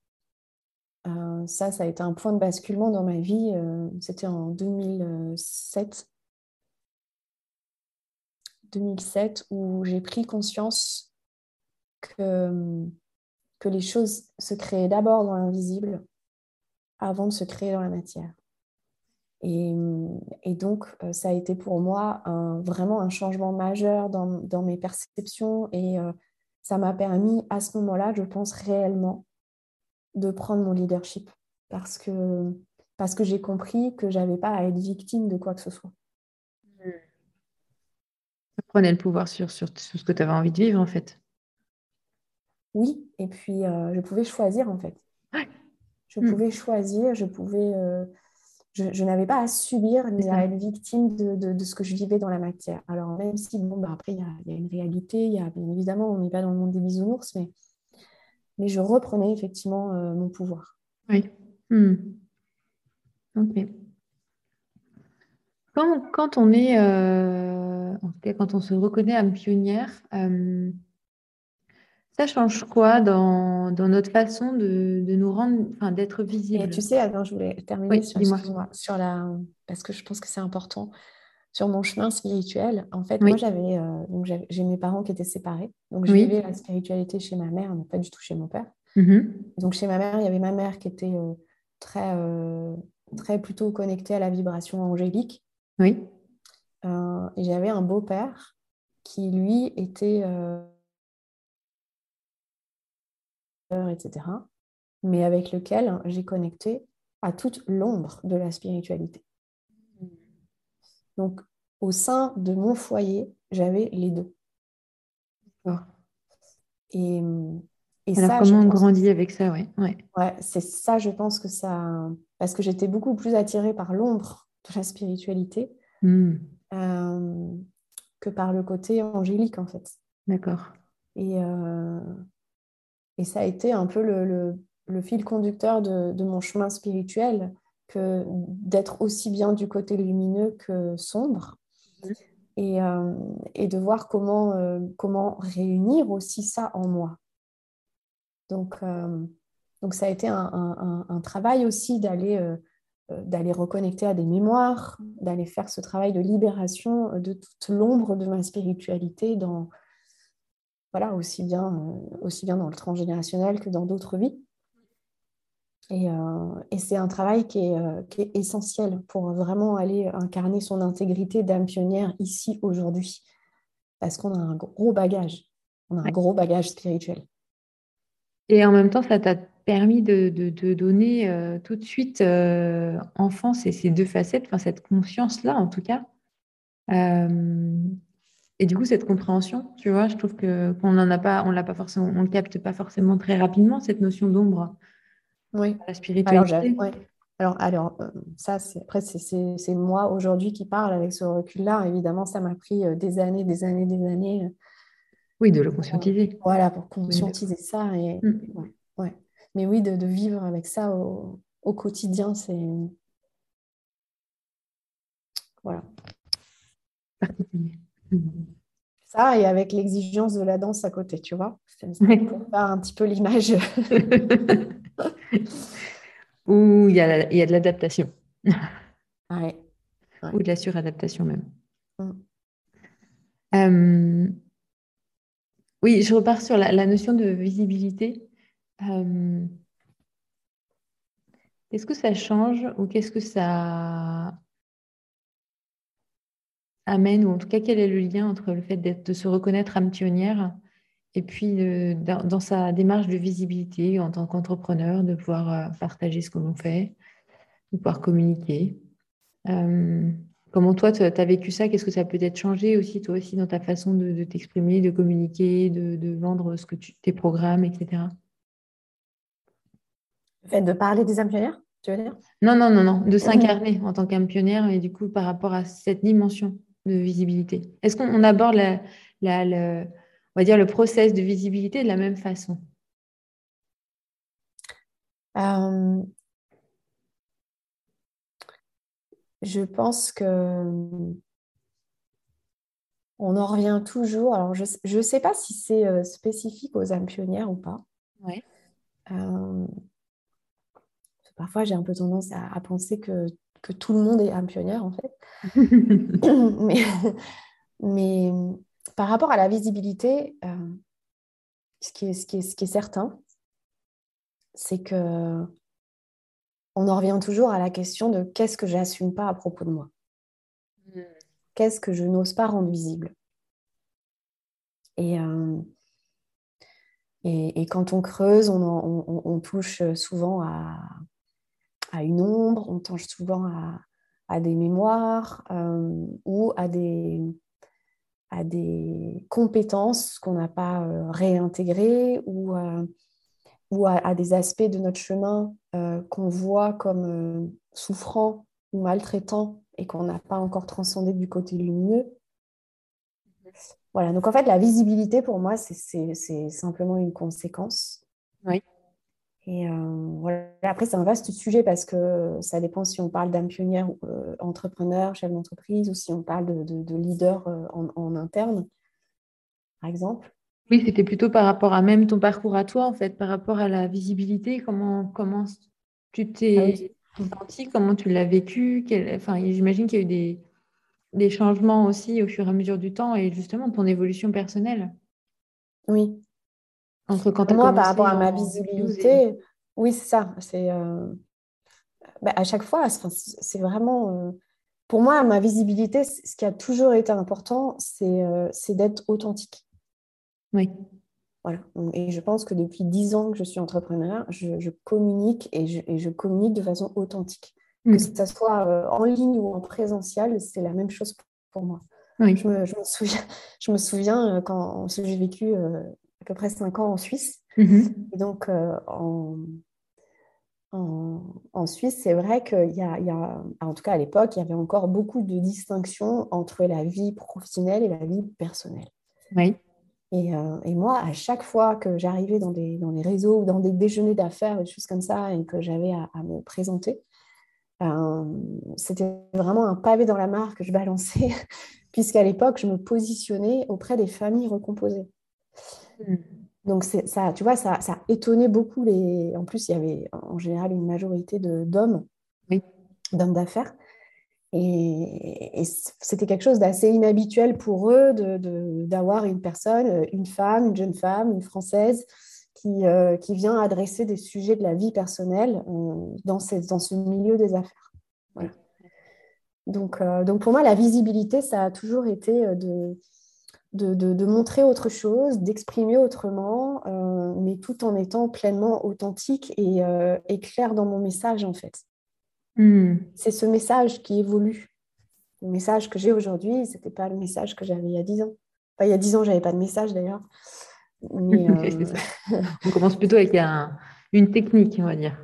Euh, ça, ça a été un point de basculement dans ma vie. Euh, c'était en 2007. 2007 où j'ai pris conscience que que les choses se créaient d'abord dans l'invisible avant de se créer dans la matière. Et, donc, euh, ça a été pour moi vraiment un changement majeur dans, mes perceptions et ça m'a permis à ce moment-là, je pense réellement, de prendre mon leadership parce que, parce que j'ai compris que je n'avais pas à être victime de quoi que ce soit. Prenez le pouvoir sur, sur, sur ce que tu avais envie de vivre, en fait. Oui, et puis euh, je pouvais choisir en fait. Je hmm. pouvais choisir, je pouvais. Euh, je, n'avais pas à subir ni à être victime de, ce que je vivais dans la matière. Alors, même si, bon, bah, après, il y, a, une réalité, y a, bien évidemment, on n'est pas dans le monde des bisounours, mais, mais je reprenais effectivement euh, mon pouvoir. Oui. Hmm. Ok. Quand, quand, on est, en tout cas, quand on se reconnaît âme pionnière, ça change quoi dans, notre façon de, nous rendre, enfin, d'être visible? Tu sais, alors je voulais terminer sur, sur, la, parce que je pense que c'est important. Sur mon chemin spirituel, en fait, moi j'avais, euh, donc j'ai mes parents qui étaient séparés, donc je vivais la spiritualité chez ma mère, mais pas du tout chez mon père. Mm-hmm. Donc chez ma mère, il y avait ma mère qui était euh, très, euh, très plutôt connectée à la vibration angélique. Oui. et j'avais un beau-père qui lui était etc., mais avec lequel j'ai connecté à toute l'ombre de la spiritualité. Donc, au sein de mon foyer, j'avais les deux. Et, et ça, comment on grandit avec ça, ouais. Ouais, c'est ça, je pense que ça. Parce que j'étais beaucoup plus attirée par l'ombre de la spiritualité hmm. euh, que par le côté angélique, en fait. D'accord. Et, euh, et ça a été un peu le, fil conducteur de, mon chemin spirituel, que d'être aussi bien du côté lumineux que sombre. Et, euh, de voir comment, euh, comment réunir aussi ça en moi. Donc, euh, donc ça a été un, travail aussi d'aller d'aller reconnecter à des mémoires, d'aller faire ce travail de libération de toute l'ombre de ma spiritualité dans, voilà, aussi bien, aussi bien dans le transgénérationnel que dans d'autres vies. Et, euh, c'est un travail qui est, euh, qui est, essentiel pour vraiment aller incarner son intégrité d'âme pionnière ici, aujourd'hui. Parce qu'on a un gros bagage. On a un gros bagage spirituel. Et en même temps, ça t'a permis de, de, donner tout de suite enfance et ces deux facettes, enfin cette conscience-là en tout cas, et du coup, cette compréhension, tu vois, je trouve qu'on n'en a pas, on l'a pas forcément, on le capte pas forcément très rapidement cette notion d'ombre. Oui. La spiritualité. Alors, alors ça, après, c'est moi aujourd'hui qui parle avec ce recul-là. Évidemment, ça m'a pris des années, des années, des années. Oui, de le conscientiser. voilà, pour conscientiser ça. Et, mm. ouais, Mais oui, de, vivre avec ça au, au quotidien, c'est. Voilà. Ça, et avec l'exigence de la danse à côté, tu vois. C'est pour faire un petit peu l'image. Ou il y, a, y a de l'adaptation. Ouais. Ou de la suradaptation même. Mm. Euh, oui, je repars sur la, notion de visibilité. Euh, qu'est-ce que ça change ou qu'est-ce que ça amène, ou en tout cas quel est le lien entre le fait de se reconnaître âme pionnière et puis dans, sa démarche de visibilité en tant qu'entrepreneur, de pouvoir euh, partager ce que l'on fait, de pouvoir communiquer. Euh, comment toi, tu as vécu ça? Qu'est-ce que ça peut être changé aussi, toi aussi, dans ta façon de, t'exprimer, de communiquer, de, vendre ce que tu, tes programmes, etc. Le fait de parler des âmes pionnières, tu veux dire? Non, non, non, non, de s'incarner en tant qu'âme pionnière et du coup par rapport à cette dimension de visibilité. Est-ce qu'on aborde la, la, on va dire, le process de visibilité de la même façon euh, Je pense que on en revient toujours. Alors, je ne sais pas si c'est euh, spécifique aux âmes pionnières ou pas. Ouais. Euh, parfois, j'ai un peu tendance à, penser que, que, tout le monde est âme pionnière, en fait. mais, mais par rapport à la visibilité, euh, ce, qui est, ce, qui est, ce, qui est, certain, c'est que on en revient toujours à la question de qu'est-ce que j'assume pas à propos de moi? Hmm. Qu'est-ce que je n'ose pas rendre visible? Et, euh, et, et, quand on creuse, on, on, on touche souvent à, à, une ombre, on touche souvent à, à des mémoires euh, ou à des, à des compétences qu'on n'a pas euh, réintégrées ou, euh, ou à, des aspects de notre chemin euh, qu'on voit comme souffrants ou maltraitants et qu'on n'a pas encore transcendé du côté lumineux. Voilà, donc en fait, la visibilité pour moi, c'est simplement une conséquence. Oui. Et euh, voilà. Après, c'est un vaste sujet parce que ça dépend si on parle d'âme pionnière, euh, entrepreneur, chef d'entreprise, ou si on parle de, leader euh, en, interne, par exemple. Oui, c'était plutôt par rapport à même ton parcours à toi, en fait, par rapport à la visibilité. Comment, comment tu t'es ah senti, comment tu l'as vécu? Enfin, J'imagine qu'il y a eu des, des changements aussi au fur et à mesure du temps et justement ton évolution personnelle. Oui, moi, par rapport à ma visibilité, oui, c'est ça. C'est euh, bah, à chaque fois, c'est vraiment. Euh, pour moi, ma visibilité, ce qui a toujours été important, c'est euh, d'être authentique. Oui. Voilà. Et je pense que depuis dix ans que je suis entrepreneur, je, communique et je, communique de façon authentique. Que mm. ce soit en ligne ou en présentiel, c'est la même chose pour moi. Oui. Je, me, je, me, souviens, je me souviens quand j'ai vécu à peu près cinq ans en Suisse. Mhm. Et donc, euh, en, en, Suisse, c'est vrai qu'il y, a, en tout cas à l'époque, il y avait encore beaucoup de distinctions entre la vie professionnelle et la vie personnelle. Oui. Et, euh, et moi, à chaque fois que j'arrivais dans des, dans des réseaux ou dans des déjeuners d'affaires, des choses comme ça, et que j'avais à, me présenter, euh, c'était vraiment un pavé dans la mare que je balançais, puisqu'à l'époque, je me positionnais auprès des familles recomposées. Mm. Donc, ça, tu vois, ça, ça étonnait beaucoup les. En plus, il y avait en général une majorité d'hommes, d'hommes d'affaires. Et, c'était quelque chose d'assez inhabituel pour eux d'avoir une personne, une femme, une jeune femme, une française, qui, euh, qui vient adresser des sujets de la vie personnelle euh, dans, dans ce milieu des affaires. Donc, euh, donc, pour moi, la visibilité, ça a toujours été de, de, montrer autre chose, d'exprimer autrement, euh, mais tout en étant pleinement authentique euh, et, clair dans mon message, en fait. Hmm. C'est ce message qui évolue. Le message que j'ai aujourd'hui, ce n'était pas le message que j'avais il y a 10 ans. il y a 10 ans, je n'avais pas de message d'ailleurs. Euh, on commence plutôt avec une technique, on va dire.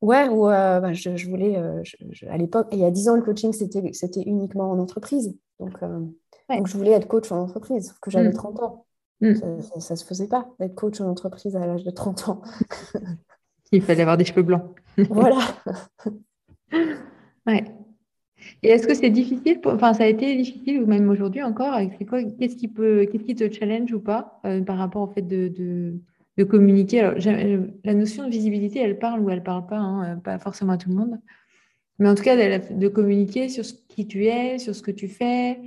Ouais, ou euh, bah, je, voulais, euh, à l'époque, il y a 10 ans, le coaching, c'était uniquement en entreprise. Donc, euh, donc, je voulais être coach en entreprise, sauf que j'avais 30 mm. ans. Mm. Ça ne se faisait pas d'être coach en entreprise à l'âge de 30 ans. il fallait avoir des cheveux blancs. voilà. ouais. Et est-ce que c'est difficile, enfin ça a été difficile ou même aujourd'hui encore, qu'est-ce qui peut, qu'est-ce qui te challenge ou pas par rapport au fait de de communiquer. Alors, la notion de visibilité, elle parle ou elle parle pas, hein, euh, pas forcément à tout le monde. Mais en tout cas, de communiquer sur ce qui tu es, sur ce que tu fais.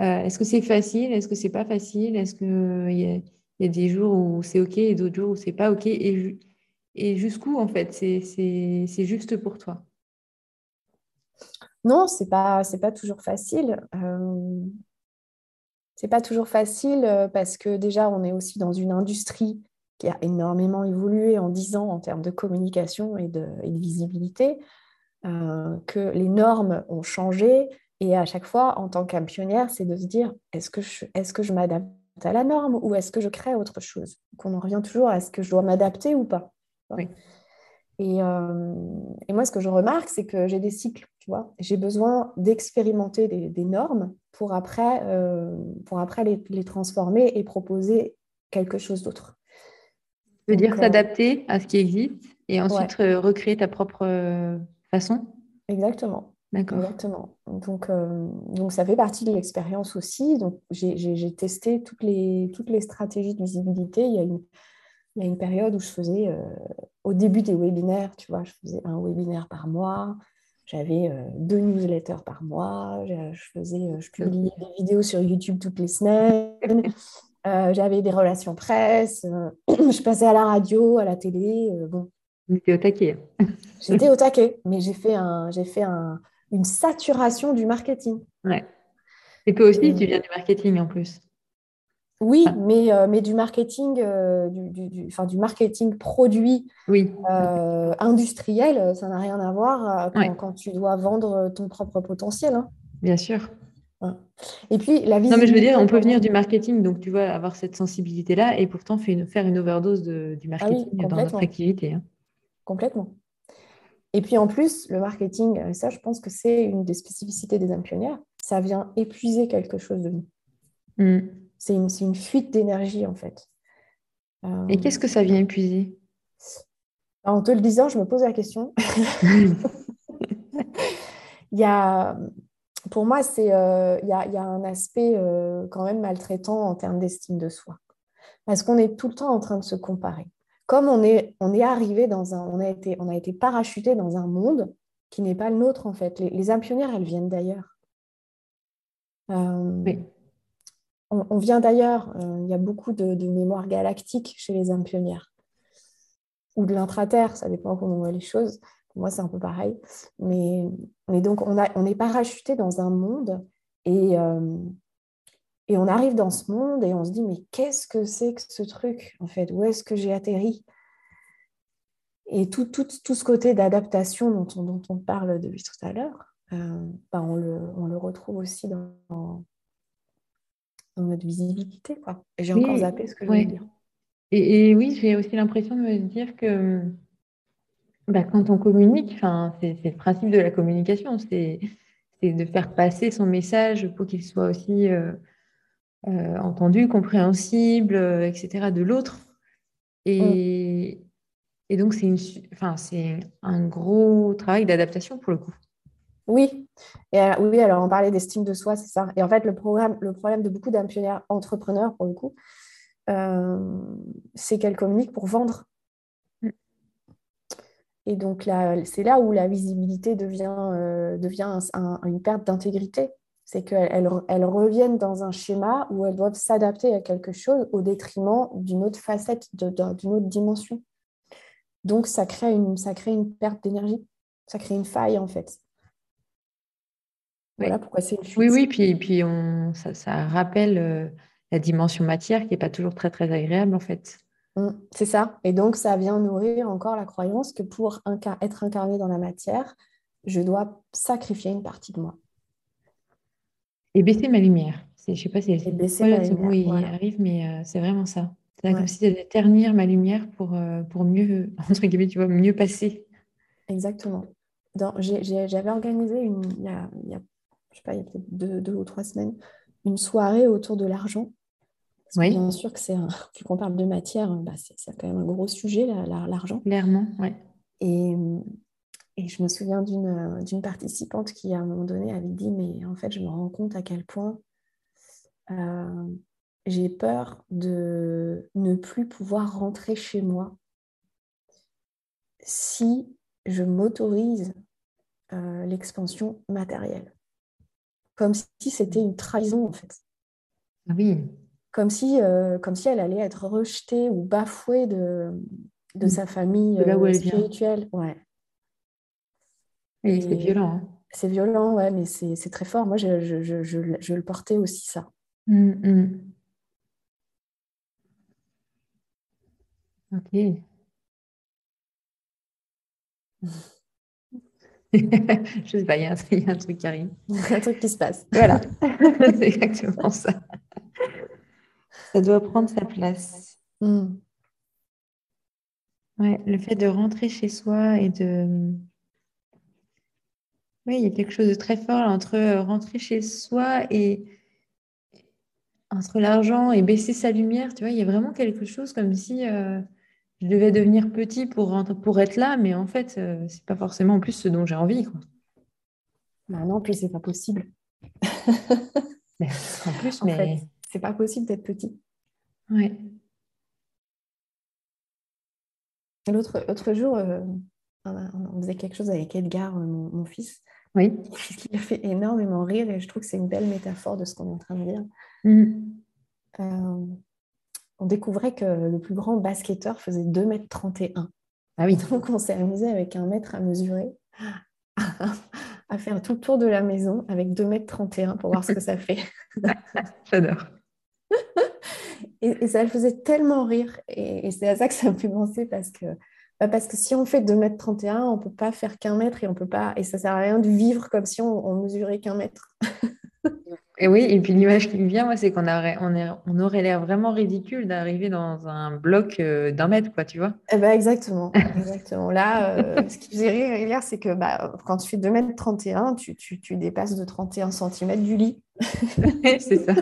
Euh, est-ce que c'est facile? Est-ce que c'est pas facile? Est-ce qu'il y, a, y a des jours où c'est OK et d'autres jours où c'est pas OK? Et, jusqu'où, en fait, c'est juste pour toi? Non, c'est pas, pas toujours facile. Euh, c'est pas toujours facile parce que déjà, on est aussi dans une industrie qui a énormément évolué en 10 ans en termes de communication et de, visibilité, euh, que les normes ont changé. Et à chaque fois, en tant qu'âme pionnière, c'est de se dire, est-ce que je, est que je m'adapte à la norme ou est-ce que je crée autre chose? Qu'on en revient toujours à est-ce que je dois m'adapter ou pas et, euh, et, moi, ce que je remarque, c'est que j'ai des cycles, tu vois. J'ai besoin d'expérimenter des, normes pour après, euh, pour après les, les, transformer et proposer quelque chose d'autre veux dire s'adapter à ce qui existe et ensuite euh, recréer ta propre euh, façon Exactement. D'accord. Exactement. Donc, euh, donc, ça fait partie de l'expérience aussi. Donc, j'ai testé toutes les, toutes les stratégies de visibilité. Il y a une, il y a une période où je faisais, au début des webinaires, tu vois, je faisais un webinaire par mois. J'avais deux newsletters par mois. Je, faisais, je publiais des vidéos sur YouTube toutes les semaines. Euh, j'avais des relations presse, euh, je passais à la radio, à la télé. Euh, bon. J'étais au taquet. J'étais au taquet, mais j'ai fait, un, j'ai fait un, une saturation du marketing. Ouais. Et toi aussi, tu viens du marketing en plus. Oui, mais, mais du marketing, du, du, du marketing produit oui. industriel, ça n'a rien à voir quand, quand, tu dois vendre ton propre potentiel. Hein. Bien sûr. Et puis, la Non, mais je veux dire, on peut venir du marketing, donc tu vois, avoir cette sensibilité-là et pourtant faire une, overdose du ah marketing dans notre activité. Hein. Complètement. Et puis en plus, le marketing, ça, je pense que c'est une des spécificités des âmes pionnières. Ça vient épuiser quelque chose de nous. Hmm. C'est une, fuite d'énergie, en fait. Et qu'est-ce que ça vient épuiser? En te le disant, je me pose la question. Il y a pour moi, euh, il y, a, un aspect euh, quand même maltraitant en termes d'estime de soi. Parce qu'on est tout le temps en train de se comparer. Comme on est, on est arrivé dans un, on a été, on a été parachuté dans un monde qui n'est pas le nôtre en fait. Les, les elles viennent d'ailleurs. Euh, on, vient d'ailleurs. il y a beaucoup de, de mémoire galactique chez les impionnières ou de l'intraterre, ça dépend comment on voit les choses moi, c'est un peu pareil. Mais, mais donc, on, a, on est parachuté dans un monde et, euh, et on arrive dans ce monde et on se dit, mais qu'est-ce que c'est que ce truc, en fait? Où est-ce que j'ai atterri? Et tout, tout, tout, ce côté d'adaptation dont on, dont on parle depuis tout à l'heure, euh, ben, on, le, on, le, retrouve aussi dans, dans, notre visibilité. Quoi. Et j'ai encore zappé ce que je voulais dire. Et, et oui, j'ai aussi l'impression de me dire que bah, quand on communique, c'est le principe de la communication, c'est de faire passer son message pour qu'il soit aussi euh, euh, entendu, compréhensible, euh, etc. de l'autre. Et, mm. et, donc, c'est un gros travail d'adaptation pour le coup. Oui. Et oui, alors on parlait d'estime de soi, c'est ça. Et en fait, le, programme, le problème de beaucoup d'impionnières entrepreneurs, pour le coup, c'est qu'elles communiquent pour vendre et donc, c'est là où la visibilité devient, euh, devient une perte d'intégrité. C'est qu'elles elles reviennent dans un schéma où elles doivent s'adapter à quelque chose au détriment d'une autre facette, d'une autre dimension. Donc, ça crée une, ça crée une perte d'énergie. Ça crée une faille, en fait. Voilà pourquoi c'est une. Oui, oui, puis, puis on, ça, ça rappelle euh, la dimension matière qui n'est pas toujours très, très agréable, en fait. Mm, c'est ça. Et donc, ça vient nourrir encore la croyance que pour être incarné dans la matière, je dois sacrifier une partie de moi. Et baisser ma lumière. Je ne sais pas si c'est baisser ma lumière, il arrive, mais euh, c'est vraiment ça. C'est comme si c'était ternir ma lumière pour, euh, pour mieux, entre guillemets, tu vois, mieux passer. exactement. J'avais organisé une, il y a, il y a je sais pas, il y a peut-être deux, ou trois semaines, une soirée autour de l'argent. Oui. Bien sûr que c'est, vu qu'on parle de matière, bah c'est quand même un gros sujet, l'argent. Clairement, oui. Et, et, je me souviens d'une participante qui, à un moment donné, avait dit, mais en fait, je me rends compte à quel point euh, j'ai peur de ne plus pouvoir rentrer chez moi si je m'autorise euh, l'expansion matérielle. Comme si c'était une trahison, en fait. Ah oui. Comme si, euh, comme si elle allait être rejetée ou bafouée de, de sa famille euh, spirituelle. Ouais. Et, c'est violent. Hein. C'est violent, ouais, mais c'est très fort. Moi, je, je, je, je, le portais aussi, ça. Mmh, mmh. Ok. Je sais pas, il y, a un truc qui arrive. un truc qui se passe. Voilà, c'est exactement ça. Ça doit prendre sa place. Mm. Ouais, le fait de rentrer chez soi et de. Oui, il y a quelque chose de très fort entre rentrer chez soi et entre l'argent et baisser sa lumière. Tu vois, il y a vraiment quelque chose comme si. Euh, je devais devenir petit pour, pour être là, mais en fait, euh, c'est pas forcément en plus ce dont j'ai envie. Quoi. Bah non, puis c'est pas possible. en plus, mais. Fait, c'est pas possible d'être petit. Ouais. L'autre jour, euh, on faisait quelque chose avec Edgar, euh, mon, fils. Oui. Il a fait énormément rire et je trouve que c'est une belle métaphore de ce qu'on est en train de dire. Mmh on découvrait que le plus grand basketteur faisait 2,31 m. Ah oui. Donc on s'est amusé avec un mètre à mesurer, à faire tout le tour de la maison avec 2,31 m pour voir ce que ça fait. J'adore. Et, ça le faisait tellement rire. Et, c'est à ça que ça me fait penser parce que, bah, parce que si on fait 2,31 m, on ne peut pas faire qu'un mètre et on peut pas. Et ça ne sert à rien de vivre comme si on, on mesurait qu'un mètre. Et oui, et puis l'image qui me vient, moi, c'est qu'on aurait, on, on aurait l'air vraiment ridicule d'arriver dans un bloc euh, d'un mètre, quoi, tu vois. Eh ben, exactement, exactement. Là, euh, ce qui faisait rire, c'est que bah, quand tu fais 2 mètres 31, tu, tu, tu dépasses de 31 cm du lit. c'est ça.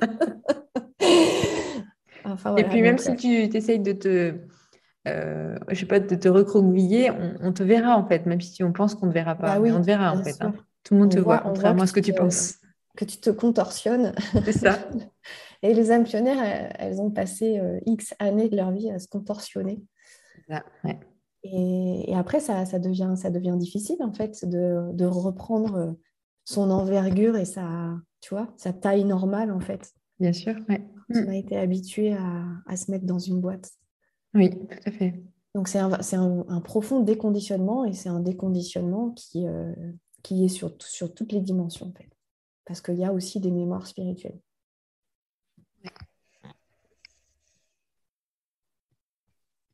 et puis même si tu essayes de te, euh, je sais pas, de te recroqueviller, on, te verra en fait, même si on pense qu'on ne verra pas. Bah oui, on te verra en fait. Hein. Tout le monde te voit, contrairement à ce que tu penses que tu te contorsionnes. C'est ça. Et les âmes pionnières, elles, ont passé euh, X années de leur vie à se contorsionner. et, après, ça, ça, devient, ça devient difficile, en fait, de, de, reprendre son envergure et sa, tu vois, sa taille normale, en fait. Bien sûr, oui. On a été habitué à, à, se mettre dans une boîte. Oui, tout à fait. Donc, c'est un, un, un, profond déconditionnement et c'est un déconditionnement qui, euh, qui est sur, sur toutes les dimensions, en fait parce qu'il y a aussi des mémoires spirituelles.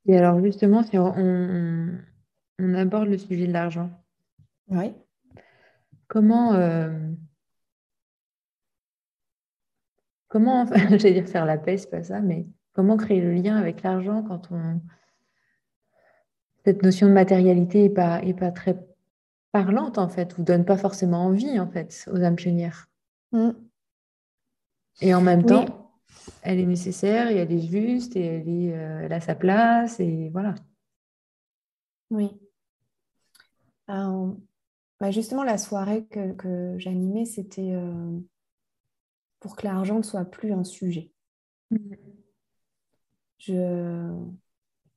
Et alors justement, si on, aborde le sujet de l'argent, oui. comment, euh, comment, j'allais dire faire la paix, c'est pas ça, mais comment créer le lien avec l'argent quand on cette notion de matérialité n'est pas, est pas très parlante, en fait, ou donne pas forcément envie, en fait, aux âmes pionnières. Mm. Et en même temps, elle est nécessaire et elle est juste et elle, est, euh, a sa place et voilà. Oui. Euh, bah, justement, la soirée que, j'animais, c'était euh, pour que l'argent ne soit plus un sujet. Mm. Je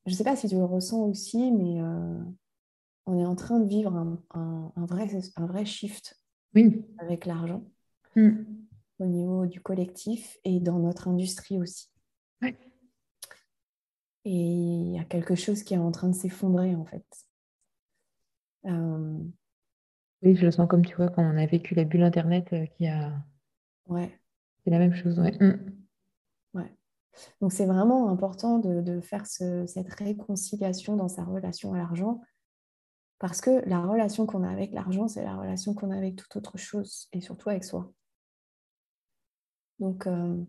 ne sais pas si tu le ressens aussi, mais on est en train de vivre un, vrai, un vrai shift oui. avec l'argent hmm. au niveau du collectif et dans notre industrie aussi. Et il y a quelque chose qui est en train de s'effondrer en fait. Euh, oui, je le sens comme tu vois quand on a vécu la bulle Internet euh, qui a... Ouais. C'est la même chose, ouais. Hmm. Ouais. Donc c'est vraiment important de, de faire ce, cette réconciliation dans sa relation à l'argent parce que la relation qu'on a avec l'argent, c'est la relation qu'on a avec toute autre chose et surtout avec soi. Donc, euh,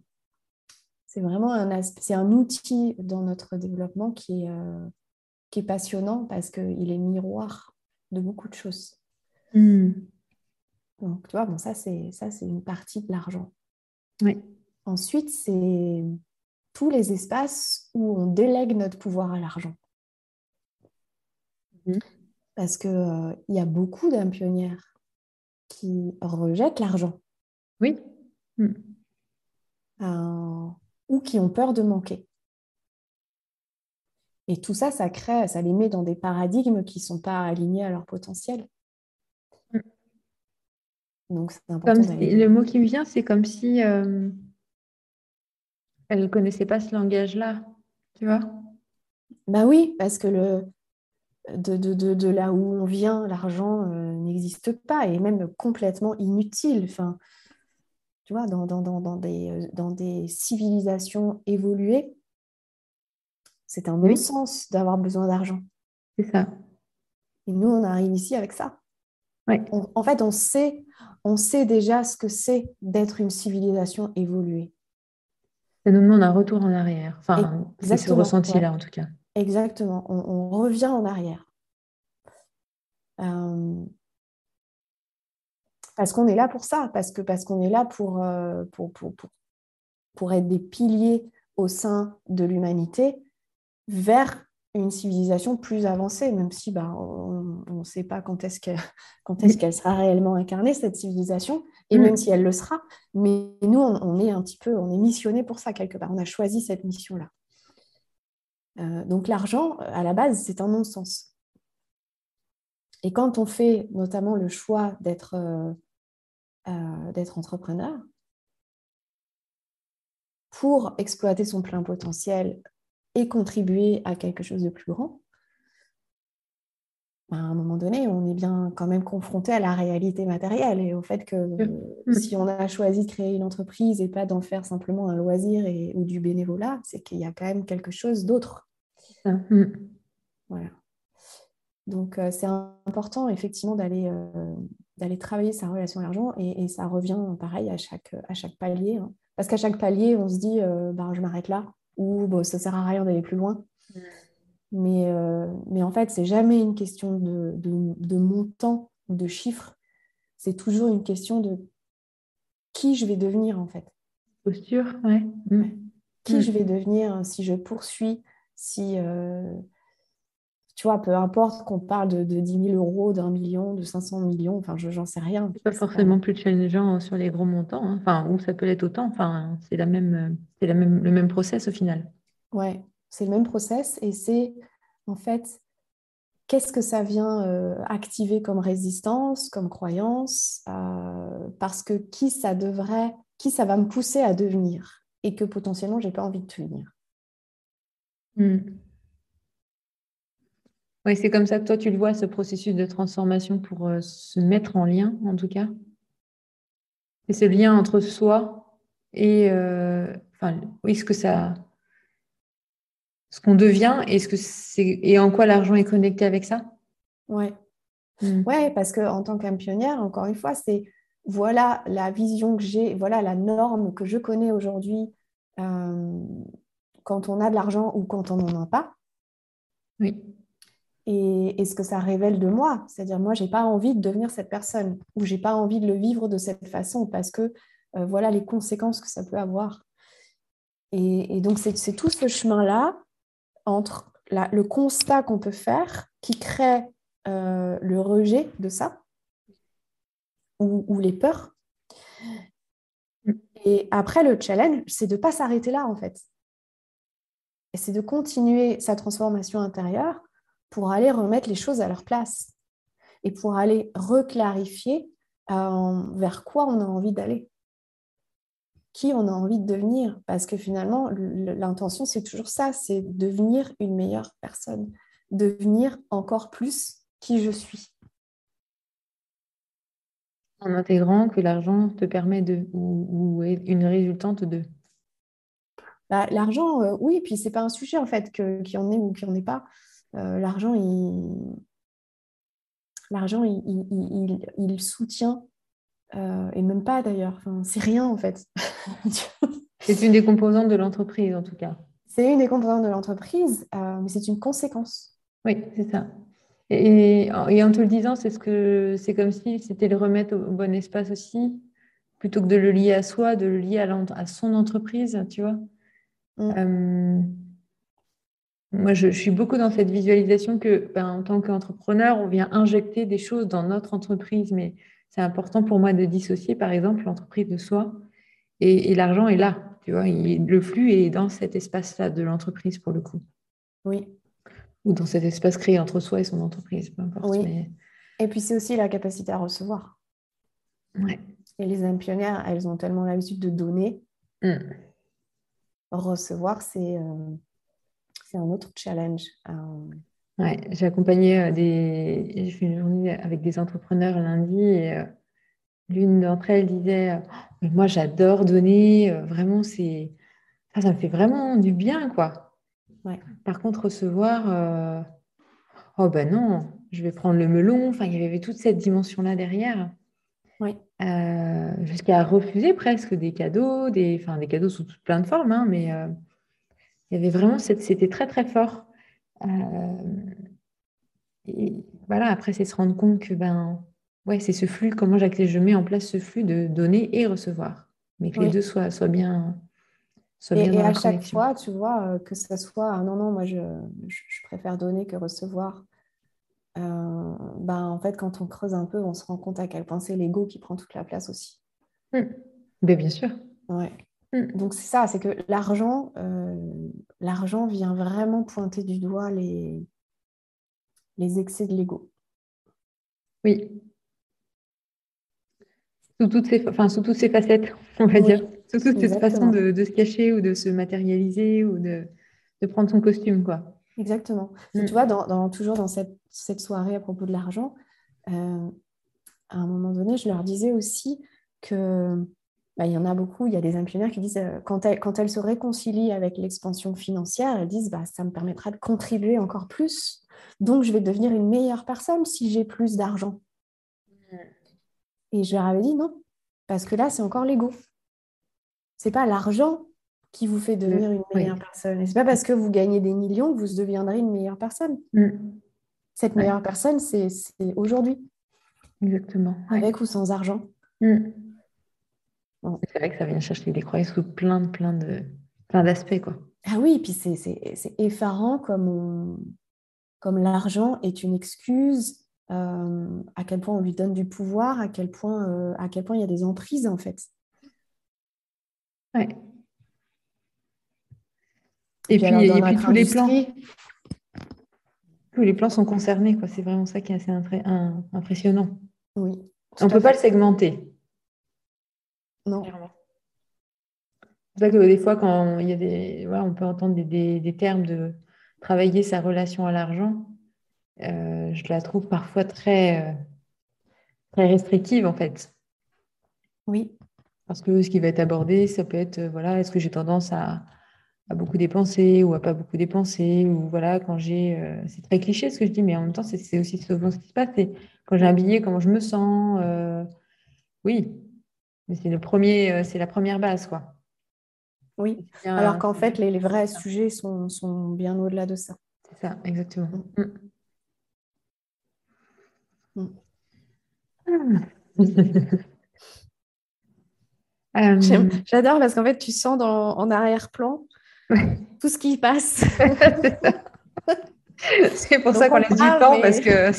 c'est vraiment un, c'est un outil dans notre développement qui est, euh, qui est passionnant parce qu'il est miroir de beaucoup de choses. Hmm. Donc, tu vois, bon, ça, c'est ça, c'est une partie de l'argent. Oui. Ensuite, c'est tous les espaces où on délègue notre pouvoir à l'argent. Mhm. Parce qu'il il y a beaucoup d'âmes pionnières qui rejettent l'argent Oui. Hmm. euh, ou qui ont peur de manquer. Et tout ça, ça crée, ça les met dans des paradigmes qui ne sont pas alignés à leur potentiel. Donc, c'est important Comme si- d'aller- le mot qui me vient, c'est comme si euh, elle ne connaissait pas ce langage-là, tu vois? Bah oui, parce que le, de, de, de, de là où on vient, l'argent euh, n'existe pas et même complètement inutile. Enfin, tu vois, dans, dans, dans, dans des, euh, dans des civilisations évoluées, c'est un Oui. non-sens d'avoir besoin d'argent. C'est ça. Et nous, on arrive ici avec ça. Ouais. On- en fait, on sait, on sait déjà ce que c'est d'être une civilisation évoluée. Ça nous demande un retour en arrière. Enfin, c'est ce ressenti-là, en tout cas. Exactement, on, on revient en arrière. Euh, parce qu'on est là pour ça, parce que parce qu'on est là pour, euh, pour, pour, pour, pour être des piliers au sein de l'humanité vers une civilisation plus avancée, même si bah, on ne sait pas quand est-ce qu'elle sera réellement incarnée, cette civilisation, et Mm. même si elle le sera. Mais nous, on, on est un petit peu, on est missionné pour ça quelque part. On a choisi cette mission-là. Euh, donc l'argent, à la base, c'est un non-sens. Et quand on fait notamment le choix d'être euh, euh, d'être entrepreneur, pour exploiter son plein potentiel et contribuer à quelque chose de plus grand, ben, à un moment donné, on est bien quand même confronté à la réalité matérielle et au fait que Mm. si on a choisi de créer une entreprise et pas d'en faire simplement un loisir et, ou du bénévolat, c'est qu'il y a quand même quelque chose d'autre. Ça. Mm. Voilà. Donc, euh, c'est important, effectivement, d'aller euh, d'aller travailler sa relation à l'argent et, et ça revient, pareil, à chaque, à chaque palier. hein. Parce qu'à chaque palier, on se dit, euh, ben, je m'arrête là ou bon, ça sert à rien d'aller plus loin. Mm. Mais, euh, mais en fait, c'est jamais une question de, de, de montant ou de chiffres. C'est toujours une question de qui je vais devenir, en fait. Posture, ouais. Mm. Qui Mm. je vais devenir si je poursuis, si... euh, tu vois, peu importe qu'on parle de, de 10 000 euros, d'un million, de 500 millions, enfin, je j'en sais rien. C'est pas forcément plus challengeant sur les gros montants, hein. Enfin, ou ça peut l'être autant. Enfin, c'est la même, c'est la même, le même process au final. Ouais, c'est le même process et c'est en fait qu'est-ce que ça vient euh, activer comme résistance, comme croyance, euh, parce que qui ça devrait, qui ça va me pousser à devenir et que potentiellement j'ai pas envie de devenir. Mm. Oui, c'est comme ça que toi tu le vois, ce processus de transformation pour euh, se mettre en lien, en tout cas. Et ce lien entre soi et, euh, enfin, oui, ce que ça, ce qu'on devient et ce que c'est et en quoi l'argent est connecté avec ça. Ouais. Mm. Ouais, parce que en tant qu'âme pionnière, encore une fois, c'est voilà la vision que j'ai, voilà la norme que je connais aujourd'hui euh, quand on a de l'argent ou quand on n'en a pas. Oui. Et, et ce que ça révèle de moi. C'est-à-dire, moi, j'ai pas envie de devenir cette personne ou j'ai pas envie de le vivre de cette façon parce que euh, voilà les conséquences que ça peut avoir. Et, et donc, c'est tout ce chemin-là entre la- le constat qu'on peut faire qui crée euh, le rejet de ça ou, ou les peurs. Et après, le challenge, c'est de ne pas s'arrêter là, en fait. Et c'est de continuer sa transformation intérieure pour aller remettre les choses à leur place et pour aller reclarifier euh, vers quoi on a envie d'aller, qui on a envie de devenir. Parce que finalement, l'intention, c'est toujours ça, c'est devenir une meilleure personne, devenir encore plus qui je suis. En intégrant que l'argent te permet de, ou, ou est une résultante de. Bah, L'argent, euh, oui, puis c'est pas un sujet en fait qu'il y en ait ou qu'il n'y en ait pas. Euh, l'argent, il, l'argent, il, il- il- il- il soutient, euh, et même pas d'ailleurs. Enfin, c'est rien en fait. C'est une des composantes de l'entreprise, en tout cas. c'est une des composantes de l'entreprise, euh, mais c'est une conséquence. Oui, c'est ça. Et, en te le disant, c'est ce que c'est comme si c'était le remettre au bon espace aussi, plutôt que de le lier à soi, de le lier à, à son entreprise, tu vois. Mm. Moi, je, suis beaucoup dans cette visualisation que, ben, en tant qu'entrepreneur, on vient injecter des choses dans notre entreprise, mais c'est important pour moi de dissocier, par exemple, l'entreprise de soi et, l'argent est là, tu vois. le flux est dans cet espace-là de l'entreprise pour le coup. Oui. Ou dans cet espace créé entre soi et son entreprise, peu importe. Oui. Et puis c'est aussi la capacité à recevoir. Ouais. Et les âmes pionnières, elles ont tellement l'habitude de donner. Mm. Recevoir, c'est euh, c'est un autre challenge. Euh, Ouais, j'ai accompagné euh, des. J'ai fait une journée avec des entrepreneurs lundi et euh, l'une d'entre elles disait oh, Moi, j'adore donner, euh, vraiment, c'est. ça me fait vraiment du bien, quoi. Par contre, recevoir, oh ben non, je vais prendre le melon. Enfin, il y avait toute cette dimension-là derrière. Oui. Jusqu'à refuser presque des cadeaux, des, enfin, des cadeaux sous plein de formes, hein, mais il y avait vraiment, c'était très très fort. Euh, et voilà, après, c'est se rendre compte que ben, ouais, c'est ce flux, comment je mets en place ce flux de donner et recevoir, mais que les deux soient, soient bien. Soient et, bien et à chaque fois, tu vois, euh, que ce soit ah non, non, moi je, je, préfère donner que recevoir. Euh, ben, en fait, quand on creuse un peu, on se rend compte à quel point c'est l'ego qui prend toute la place aussi. Mmh. Ben, bien sûr. Ouais. Mm. Donc c'est ça, c'est que l'argent, euh, l'argent vient vraiment pointer du doigt les, les excès de l'ego. Oui. Sous toutes, ces, enfin, sous toutes ces facettes, on va dire. Sous toutes ces façons de, se cacher ou de se matérialiser ou de, prendre son costume. quoi. Exactement. Mm. Tu vois, dans, toujours dans cette, soirée à propos de l'argent, euh, à un moment donné, je leur disais aussi que bah, il y en a beaucoup, il y a des imprimeurs qui disent, euh, quand, elles, quand elles se réconcilient avec l'expansion financière, elles disent, bah, ça me permettra de contribuer encore plus. Donc, je vais devenir une meilleure personne si j'ai plus d'argent. Et je leur avais dit, non, parce que là, c'est encore l'ego. C'est pas l'argent qui vous fait devenir une meilleure personne. Et c'est pas parce que vous gagnez des millions que vous deviendrez une meilleure personne. Mm. Cette meilleure personne, c'est aujourd'hui. Exactement. Avec ou sans argent. Mm. C'est vrai que ça vient chercher des croyances sous plein, de, plein, de, plein d'aspects. Quoi. Ah oui, puis c'est, c'est, effarant comme, comme l'argent est une excuse, euh, à quel point on lui donne du pouvoir, à quel point, euh, à quel point il y a des emprises en fait. Ouais. Et, puis, et puis tous les plans. Tous les plans sont concernés, quoi. C'est vraiment ça qui est assez impressionnant. Oui. On ne peut pas le segmenter. Non. C'est ça que des fois, quand il y a des, on peut entendre des, termes de travailler sa relation à l'argent, euh, je la trouve parfois très, euh, très restrictive en fait. Oui. Parce que ce qui va être abordé, ça peut être, euh, voilà, est-ce que j'ai tendance à, beaucoup dépenser ou à pas beaucoup dépenser ou voilà, quand j'ai, c'est très cliché ce que je dis, mais en même temps, c'est aussi souvent ce qui se passe. quand j'ai un billet, comment je me sens. oui, c'est le premier, euh, c'est la première base, quoi. Oui. Alors qu'en fait, les, vrais sujets sont, sont bien au-delà de ça. C'est ça, exactement. Mm. Mm. Euh, j'adore parce qu'en fait, tu sens dans, en arrière-plan tout ce qui passe. C'est pour ça qu'on laisse du temps, parce que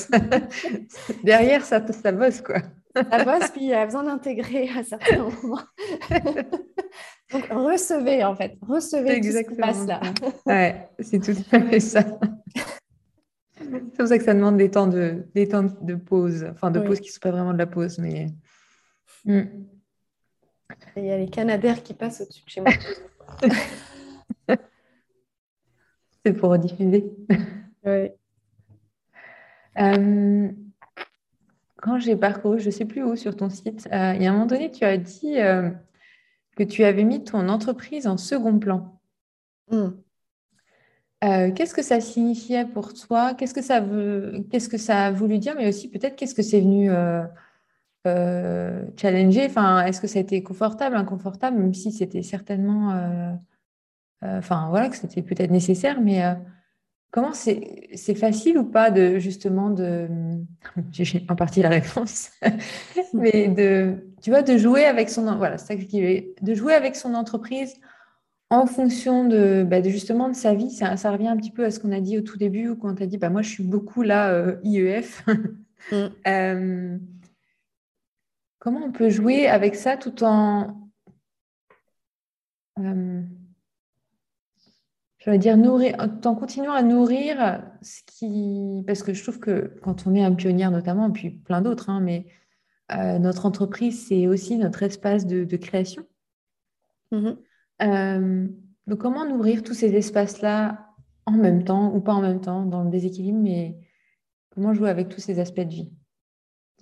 derrière, ça, ça bosse, quoi. La bosse, puis elle a besoin d'intégrer à certains moments. Donc, recevez, en fait. Recevez ce qui passe là. ouais, c'est tout à fait ça. C'est pour ça que ça demande des temps de, des temps de pause. Enfin, de pause qui ne sont pas vraiment de la pause, mais... Hmm. il y a les canadaires qui passent au-dessus de chez moi. c'est pour rediffuser. Oui. Euh, quand j'ai parcouru, je ne sais plus où sur ton site, euh, il y a un moment donné, tu as dit euh, que tu avais mis ton entreprise en second plan. Hmm. Euh, qu'est-ce que ça signifiait pour toi? Qu'est-ce que ça veut, qu'est-ce que ça a voulu dire? Mais aussi peut-être qu'est-ce que c'est venu challenger? Enfin, est-ce que ça a été confortable, inconfortable, même si c'était certainement, enfin voilà, que c'était peut-être nécessaire, mais comment c'est facile ou pas de justement de j'ai en partie la réponse mais de tu vois de jouer avec son voilà ça de jouer avec son entreprise en fonction de, bah, de, justement de sa vie ça, ça, revient un petit peu à ce qu'on a dit au tout début où quand tu as dit bah moi je suis beaucoup là euh, IEF mm. euh, comment on peut jouer avec ça tout en euh, je vais dire nourrir, en continuant à nourrir ce qui, parce que je trouve que quand on est un pionnier notamment, et puis plein d'autres, hein, mais euh, notre entreprise c'est aussi notre espace de, création. Mm-hmm. Euh, donc comment nourrir tous ces espaces-là en même temps ou pas en même temps dans le déséquilibre, mais comment jouer avec tous ces aspects de vie?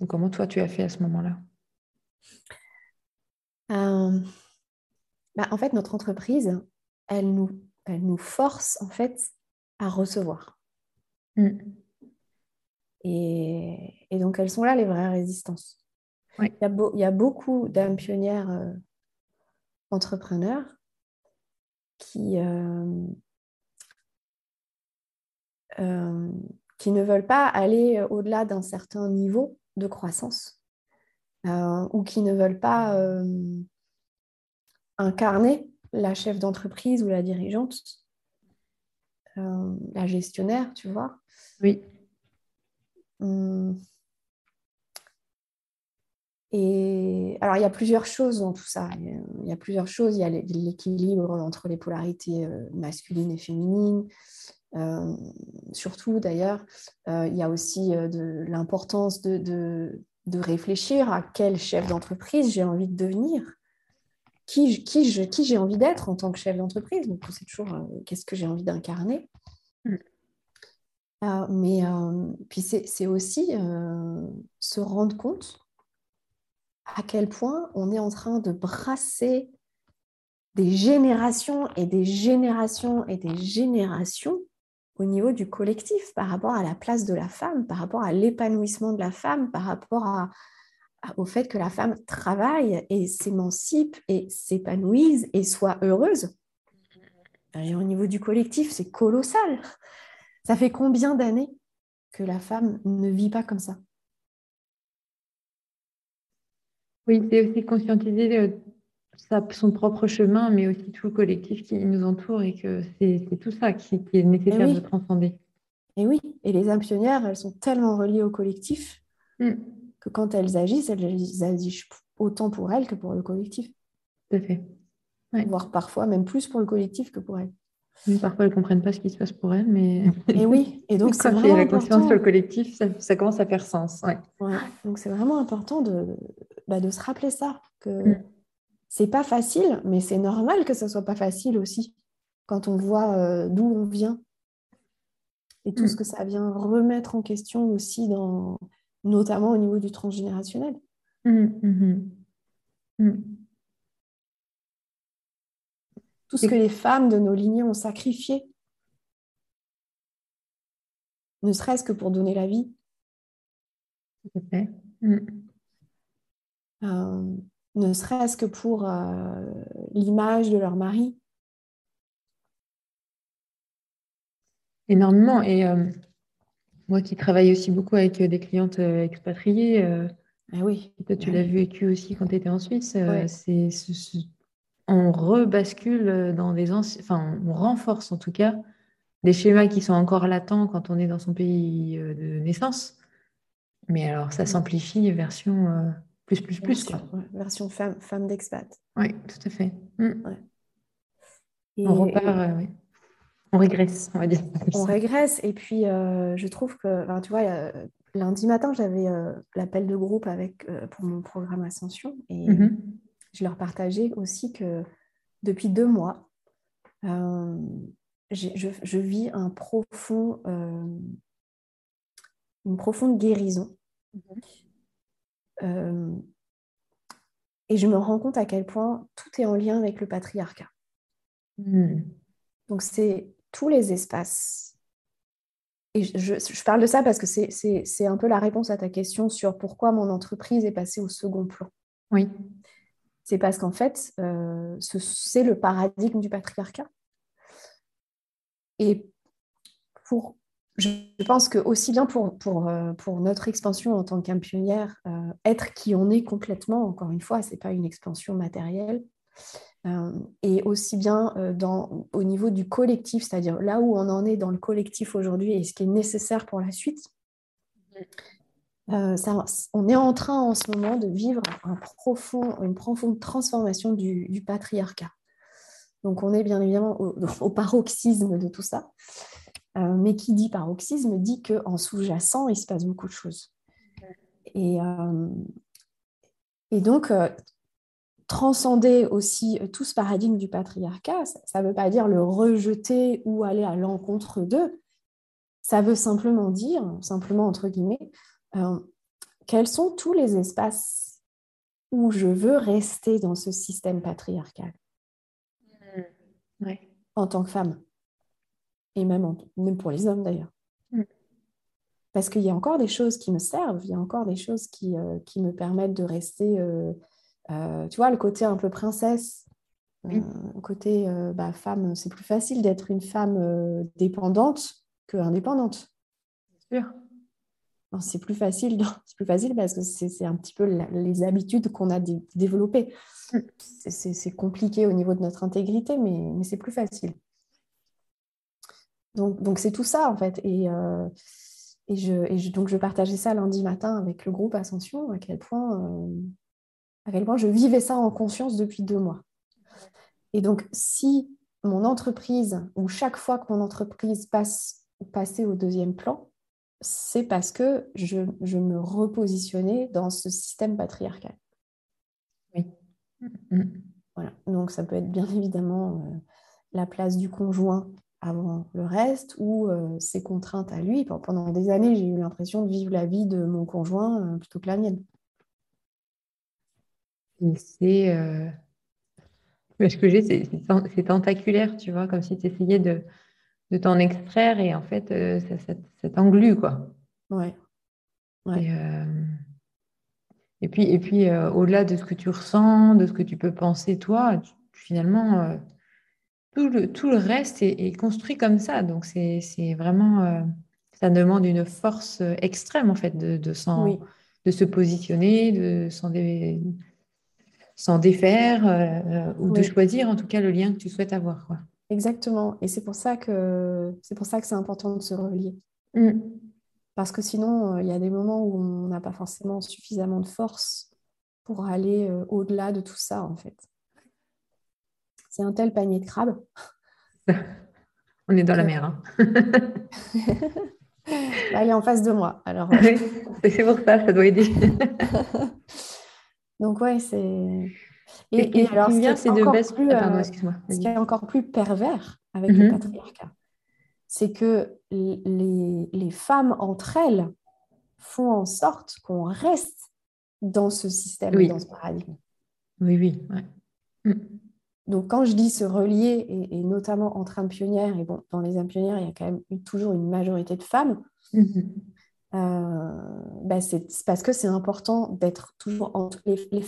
Donc, Comment toi tu as fait à ce moment-là? Euh, bah, En fait, notre entreprise, elle nous elle nous force en fait à recevoir. Mm. Et, donc, elles sont là les vraies résistances. Il, y a beaucoup d'âmes pionnières euh, entrepreneurs qui, euh, euh, qui ne veulent pas aller au-delà d'un certain niveau de croissance ou qui ne veulent pas incarner la chef d'entreprise ou la dirigeante, euh, la gestionnaire, tu vois. Oui. Hum. Et alors, il y a plusieurs choses dans tout ça. Il y a plusieurs choses. Il y a l'équilibre entre les polarités euh, masculines et féminines. Euh, surtout, d'ailleurs, il y a aussi de l'importance de, de, réfléchir à quel chef d'entreprise j'ai envie de devenir qui, qui, je, qui j'ai envie d'être en tant que chef d'entreprise. Donc, c'est toujours euh, qu'est-ce que j'ai envie d'incarner. Mm. Euh, mais euh, puis c'est aussi se rendre compte à quel point on est en train de brasser des générations et des générations et des générations au niveau du collectif par rapport à la place de la femme, par rapport à l'épanouissement de la femme, par rapport à, au fait que la femme travaille et s'émancipe et s'épanouise et soit heureuse. Et au niveau du collectif, c'est colossal. Ça fait combien d'années que la femme ne vit pas comme ça? Oui, c'est aussi conscientiser euh, son propre chemin, mais aussi tout le collectif qui nous entoure et que c'est tout ça qui, est nécessaire de transcender. Et oui, et les âmes pionnières, elles sont tellement reliées au collectif. Mm que quand elles agissent, elles agissent autant pour elles que pour le collectif. Tout à fait. Voire parfois même plus pour le collectif que pour elles. parfois, elles ne comprennent pas ce qui se passe pour elles, mais... Et oui, et donc c'est vraiment la conscience sur le collectif, ça, commence à faire sens. Ouais. Donc c'est vraiment important de, bah, de se rappeler ça, que mm. c'est pas facile, mais c'est normal que ce soit pas facile aussi, quand on voit euh, d'où on vient et tout mm. ce que ça vient remettre en question aussi dans notamment au niveau du transgénérationnel. Mmh, mmh, mmh. Tout ce que les femmes de nos lignées ont sacrifié, ne serait-ce que pour donner la vie. Euh, ne serait-ce que pour euh, l'image de leur mari. Énormément. Et euh, moi qui travaille aussi beaucoup avec euh, des clientes euh, expatriées, ah oui. Toi, tu l'as vécu aussi quand tu étais en Suisse. c'est, on rebascule dans des anciens, enfin, on renforce en tout cas des schémas qui sont encore latents quand on est dans son pays de naissance. Mais alors, ça s'amplifie version plus, plus, plus. version femme, femme d'expat. Oui, tout à fait. Mm. on repart, oui on régresse, on va dire. On régresse. Et puis, euh, je trouve que, tu vois, lundi matin, j'avais euh, l'appel de groupe avec, euh, pour mon programme Ascension. Et mhm. je leur partageais aussi que depuis deux mois, je, vis un profond, une profonde guérison. Mhm. et je me rends compte à quel point tout est en lien avec le patriarcat. Mhm. Donc, c'est tous les espaces. Et je, parle de ça parce que c'est un peu la réponse à ta question sur pourquoi mon entreprise est passée au second plan. Oui. C'est parce qu'en fait, euh, c'est le paradigme du patriarcat. Et pour, je pense que aussi bien pour, pour, euh, pour notre expansion en tant qu'impunnière, euh, être qui on est complètement, encore une fois, ce n'est pas une expansion matérielle, et aussi bien dans, au niveau du collectif, c'est-à-dire là où on en est dans le collectif aujourd'hui et ce qui est nécessaire pour la suite. Ça, on est en train en ce moment de vivre une profonde transformation du, patriarcat. Donc on est bien évidemment au, paroxysme de tout ça. Euh, mais qui dit paroxysme dit qu'en sous-jacent, il se passe beaucoup de choses. Et, euh, donc, euh, transcender aussi tout ce paradigme du patriarcat, ça ne veut pas dire le rejeter ou aller à l'encontre d'eux. Ça veut simplement dire, simplement entre guillemets, quels sont tous les espaces où je veux rester dans ce système patriarcal mmh. en tant que femme et même, même pour les hommes d'ailleurs. Mm. Parce qu'il y a encore des choses qui me servent, il y a encore des choses qui, euh, qui me permettent de rester, euh, euh, tu vois, le côté un peu princesse, le côté bah, femme, c'est plus facile d'être une femme dépendante que indépendante. C'est sûr. C'est plus facile, c'est plus facile parce que c'est un petit peu les habitudes qu'on a développées. Mm. C'est compliqué au niveau de notre intégrité, mais, mais c'est plus facile. Donc, c'est tout ça, en fait. Et, euh, et, je, donc, je partageais ça lundi matin avec le groupe Ascension, à quel point, euh, à quel point je vivais ça en conscience depuis deux mois. Et donc, si mon entreprise, ou chaque fois que mon entreprise passe passer au deuxième plan, c'est parce que je, me repositionnais dans ce système patriarcal. Oui. Voilà. Donc, ça peut être bien évidemment euh, la place du conjoint avant le reste ou euh, ses contraintes à lui. Pendant des années, j'ai eu l'impression de vivre la vie de mon conjoint euh, plutôt que la mienne. C'est. Euh, ce que j'ai, c'est tentaculaire, tu vois, comme si tu essayais de, de t'en extraire et en fait, ça, ça, t'englue, quoi. Ouais. ouais. Et, puis, et puis au-delà de ce que tu ressens, de ce que tu peux penser, toi, finalement tout le, tout le reste est, construit comme ça. Donc, c'est vraiment. Euh, ça demande une force extrême, en fait, de, de, de se positionner, de s'en défaire euh, ou de choisir, en tout cas, le lien que tu souhaites avoir. Quoi. Exactement. Et c'est pour ça que c'est pour ça que c'est important de se relier. Mm. Parce que sinon, euh, il y a des moments où on n'a pas forcément suffisamment de force pour aller au-delà de tout ça, en fait c'est un tel panier de crabes. On est dans la mer. Hein. Bah, elle est en face de moi. Alors, euh, c'est pour ça, ça doit aider. Donc, ouais, c'est. Et, et, alors, de baisse. Plus, euh, ce qui est encore plus pervers avec le mhm. patriarcat, c'est que les, les, femmes entre elles font en sorte qu'on reste dans ce système, dans ce paradigme. Oui, oui. Ouais. Mm. Donc, quand je dis se relier, et, notamment entre âmes pionnières, et bon, dans les âmes pionnières, il y a quand même toujours une majorité de femmes, mhm. Bah, c'est parce que c'est important d'être toujours entre. Les, les,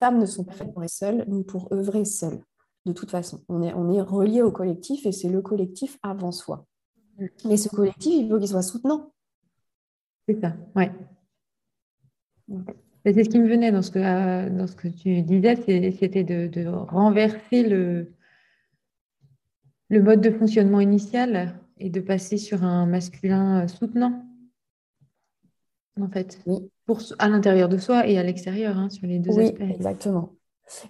femmes ne sont pas faites pour être seules, ni pour œuvrer seules, de toute façon. On est, on est relié au collectif, et c'est le collectif avant soi. Mais ce collectif, il faut qu'il soit soutenant. C'est ça, ouais. C'est ce qui me venait dans ce que, euh, dans ce que tu disais, c'était de, renverser le, le mode de fonctionnement initial et de passer sur un masculin soutenant, en fait, pour, à l'intérieur de soi et à l'extérieur, hein, sur les deux oui, aspects. Exactement.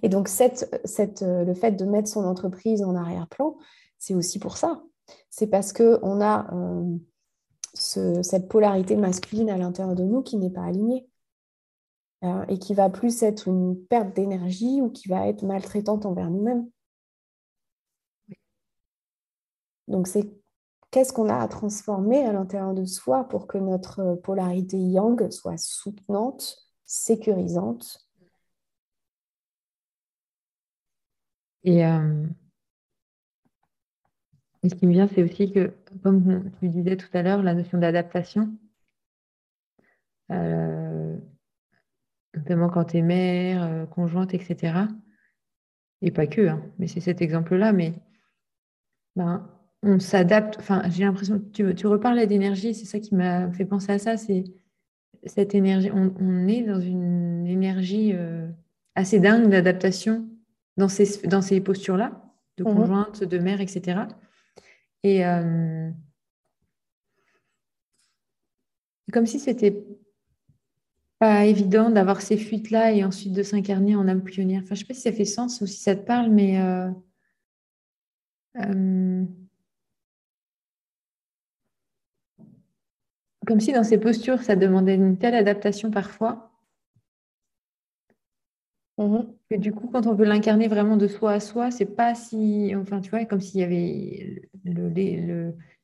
Et donc, cette, cette, euh, le fait de mettre son entreprise en arrière-plan, c'est aussi pour ça. C'est parce qu'on a euh, cette polarité masculine à l'intérieur de nous qui n'est pas alignée. Euh, et qui va plus être une perte d'énergie ou qui va être maltraitante envers nous-mêmes. Donc c'est qu'est-ce qu'on a à transformer à l'intérieur de soi pour que notre polarité yang soit soutenante, sécurisante? Et, euh, ce qui me vient, c'est aussi que, comme tu disais tout à l'heure, la notion d'adaptation. Euh, notamment quand tu es mère, euh, conjointe, etc. Et pas que, hein, mais c'est cet exemple-là. Mais ben, on s'adapte. Enfin, j'ai l'impression que tu, tu reparles d'énergie, c'est ça qui m'a fait penser à ça. C'est cette énergie. On, est dans une énergie euh, assez dingue d'adaptation dans ces, dans ces postures-là, de mhm. conjointe, de mère, etc. Et euh, comme si c'était pas évident d'avoir ces fuites-là et ensuite de s'incarner en âme pionnière. Enfin, je sais pas si ça fait sens ou si ça te parle, mais euh, comme si dans ces postures, ça demandait une telle adaptation parfois. Mhm. Que du coup, quand on veut l'incarner vraiment de soi à soi, c'est pas si. Enfin, tu vois, comme s'il y avait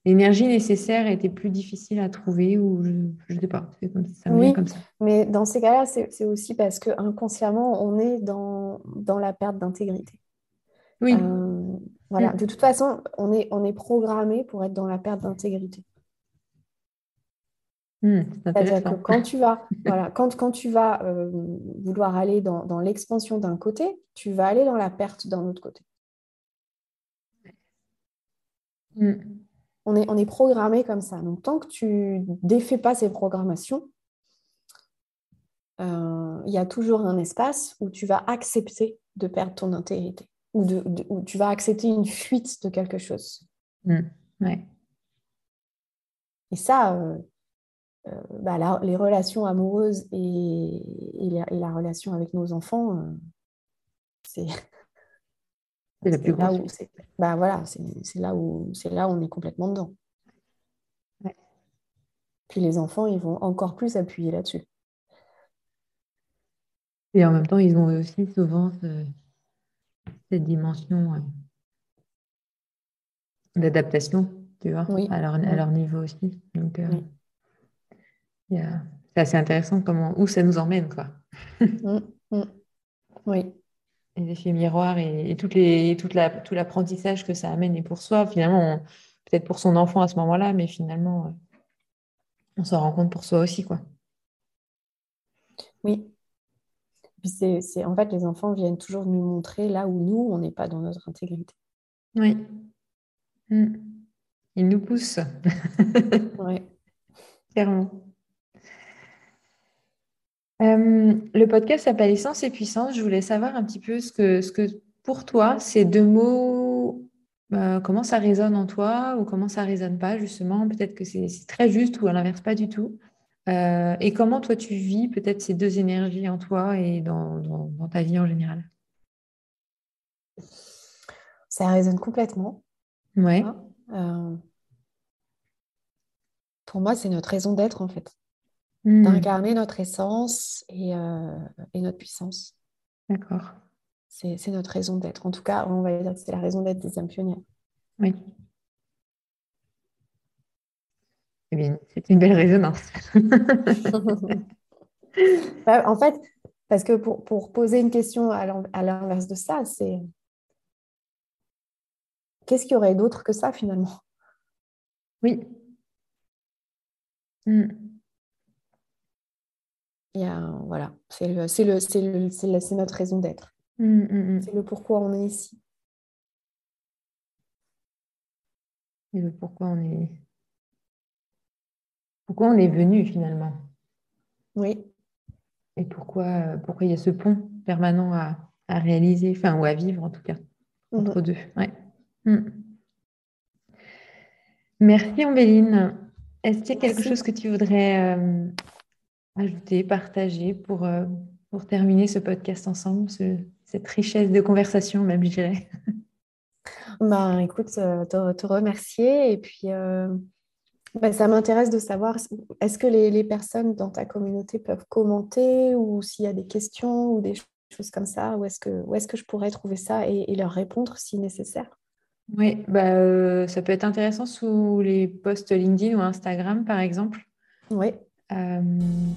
l'énergie nécessaire était plus difficile à trouver ou je, ne sais pas. ça oui, comme ça. mais dans ces cas-là, c'est aussi parce que inconsciemment, on est dans, dans la perte d'intégrité. Oui. Euh, voilà. Mm. De toute façon, on est, on est programmé pour être dans la perte d'intégrité. Hmm, C'est-à-dire que quand tu vas, voilà, quand, quand tu vas euh, vouloir aller dans, dans l'expansion d'un côté, tu vas aller dans la perte d'un autre côté. Hmm. On, est, on est programmé comme ça. Donc, tant que tu défais pas ces programmations, euh, il y a toujours un espace où tu vas accepter de perdre ton intégrité ou de, où tu vas accepter une fuite de quelque chose. Hmm. Ouais. Et ça, euh, euh, bah, les relations amoureuses et, la, relation avec nos enfants, euh, c'est la plus là où bah, voilà, c'est là où c'est là où on est complètement dedans. Puis les enfants, ils vont encore plus appuyer là-dessus. Et en même temps, ils ont aussi souvent cette dimension euh, d'adaptation, tu vois, à, leur, à, leur, niveau aussi. Donc, c'est assez intéressant comment, où ça nous emmène. Quoi. Mm, mm. Oui. Et l'effet miroir et, toutes les, toute la, tout l'apprentissage que ça amène et pour soi, finalement, peut-être pour son enfant à ce moment-là, mais finalement, euh, on s'en rend compte pour soi aussi. Quoi. Oui. Puis c'est, en fait, les enfants viennent toujours nous montrer là où nous, on n'est pas dans notre intégrité. Oui. Mm. Ils nous poussent. oui. Clairement. Euh, le podcast s'appelle Essence et Puissance. Je voulais savoir un petit peu ce que, ce que pour toi, ces deux mots, euh, comment ça résonne en toi ou comment ça résonne pas, justement. Peut-être que c'est très juste ou à l'inverse, pas du tout. Euh, et comment toi, tu vis peut-être ces deux énergies en toi et dans, dans, ta vie en général? Ça résonne complètement. Ouais. pour moi, c'est notre raison d'être, en fait. Hmm. d'incarner notre essence euh, et, notre puissance. D'accord. C'est notre raison d'être. En tout cas, on va dire que c'est la raison d'être des âmes pionnières. Oui. Eh bien, c'est une belle résonance. Bah, en fait, parce que pour, pour poser une question à l'inverse de ça, c'est qu'est-ce qu'il y aurait d'autre que ça finalement? Oui. Hmm voilà, c'est notre raison d'être. Mmh, mmh, mmh. C'est le pourquoi on est ici. Et le pourquoi on est. Pourquoi on est venu finalement. Oui. Et pourquoi, pourquoi il y a ce pont permanent à, à réaliser, enfin, ou à vivre en tout cas, entre deux. Ouais. Merci Ambéline. Est-ce qu'il y a quelque chose que tu voudrais euh, ajouter, partager pour, euh, pour terminer ce podcast ensemble, cette richesse de conversation, même, je dirais ben, Écoute, euh, te, te, remercier. Et puis, euh, ben, ça m'intéresse de savoir, est-ce que les, les, personnes dans ta communauté peuvent commenter ou s'il y a des questions ou des choses comme ça, où est-ce que, où est que je pourrais trouver ça et, leur répondre si nécessaire? Oui, bah, ça peut être intéressant sous les posts LinkedIn ou Instagram, par exemple. Oui. Euh,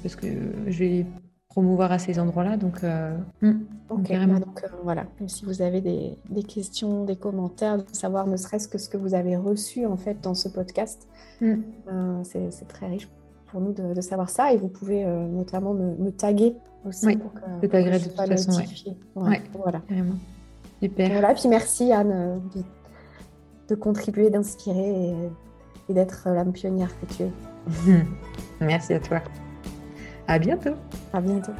parce que je vais promouvoir à ces endroits-là. Donc, euh, hmm, donc euh, voilà, si vous avez des, des, questions, des commentaires, de savoir ne serait-ce que ce que vous avez reçu en fait dans ce podcast, hmm. c'est très riche pour nous de, savoir ça. Et vous pouvez notamment me, taguer aussi pour que, c'est agréable de toute façon. Ouais. voilà. Vraiment. Super. Voilà, puis merci Anne de contribuer, d'inspirer et, d'être l'âme pionnière que tu es. Merci à toi. À bientôt. À bientôt.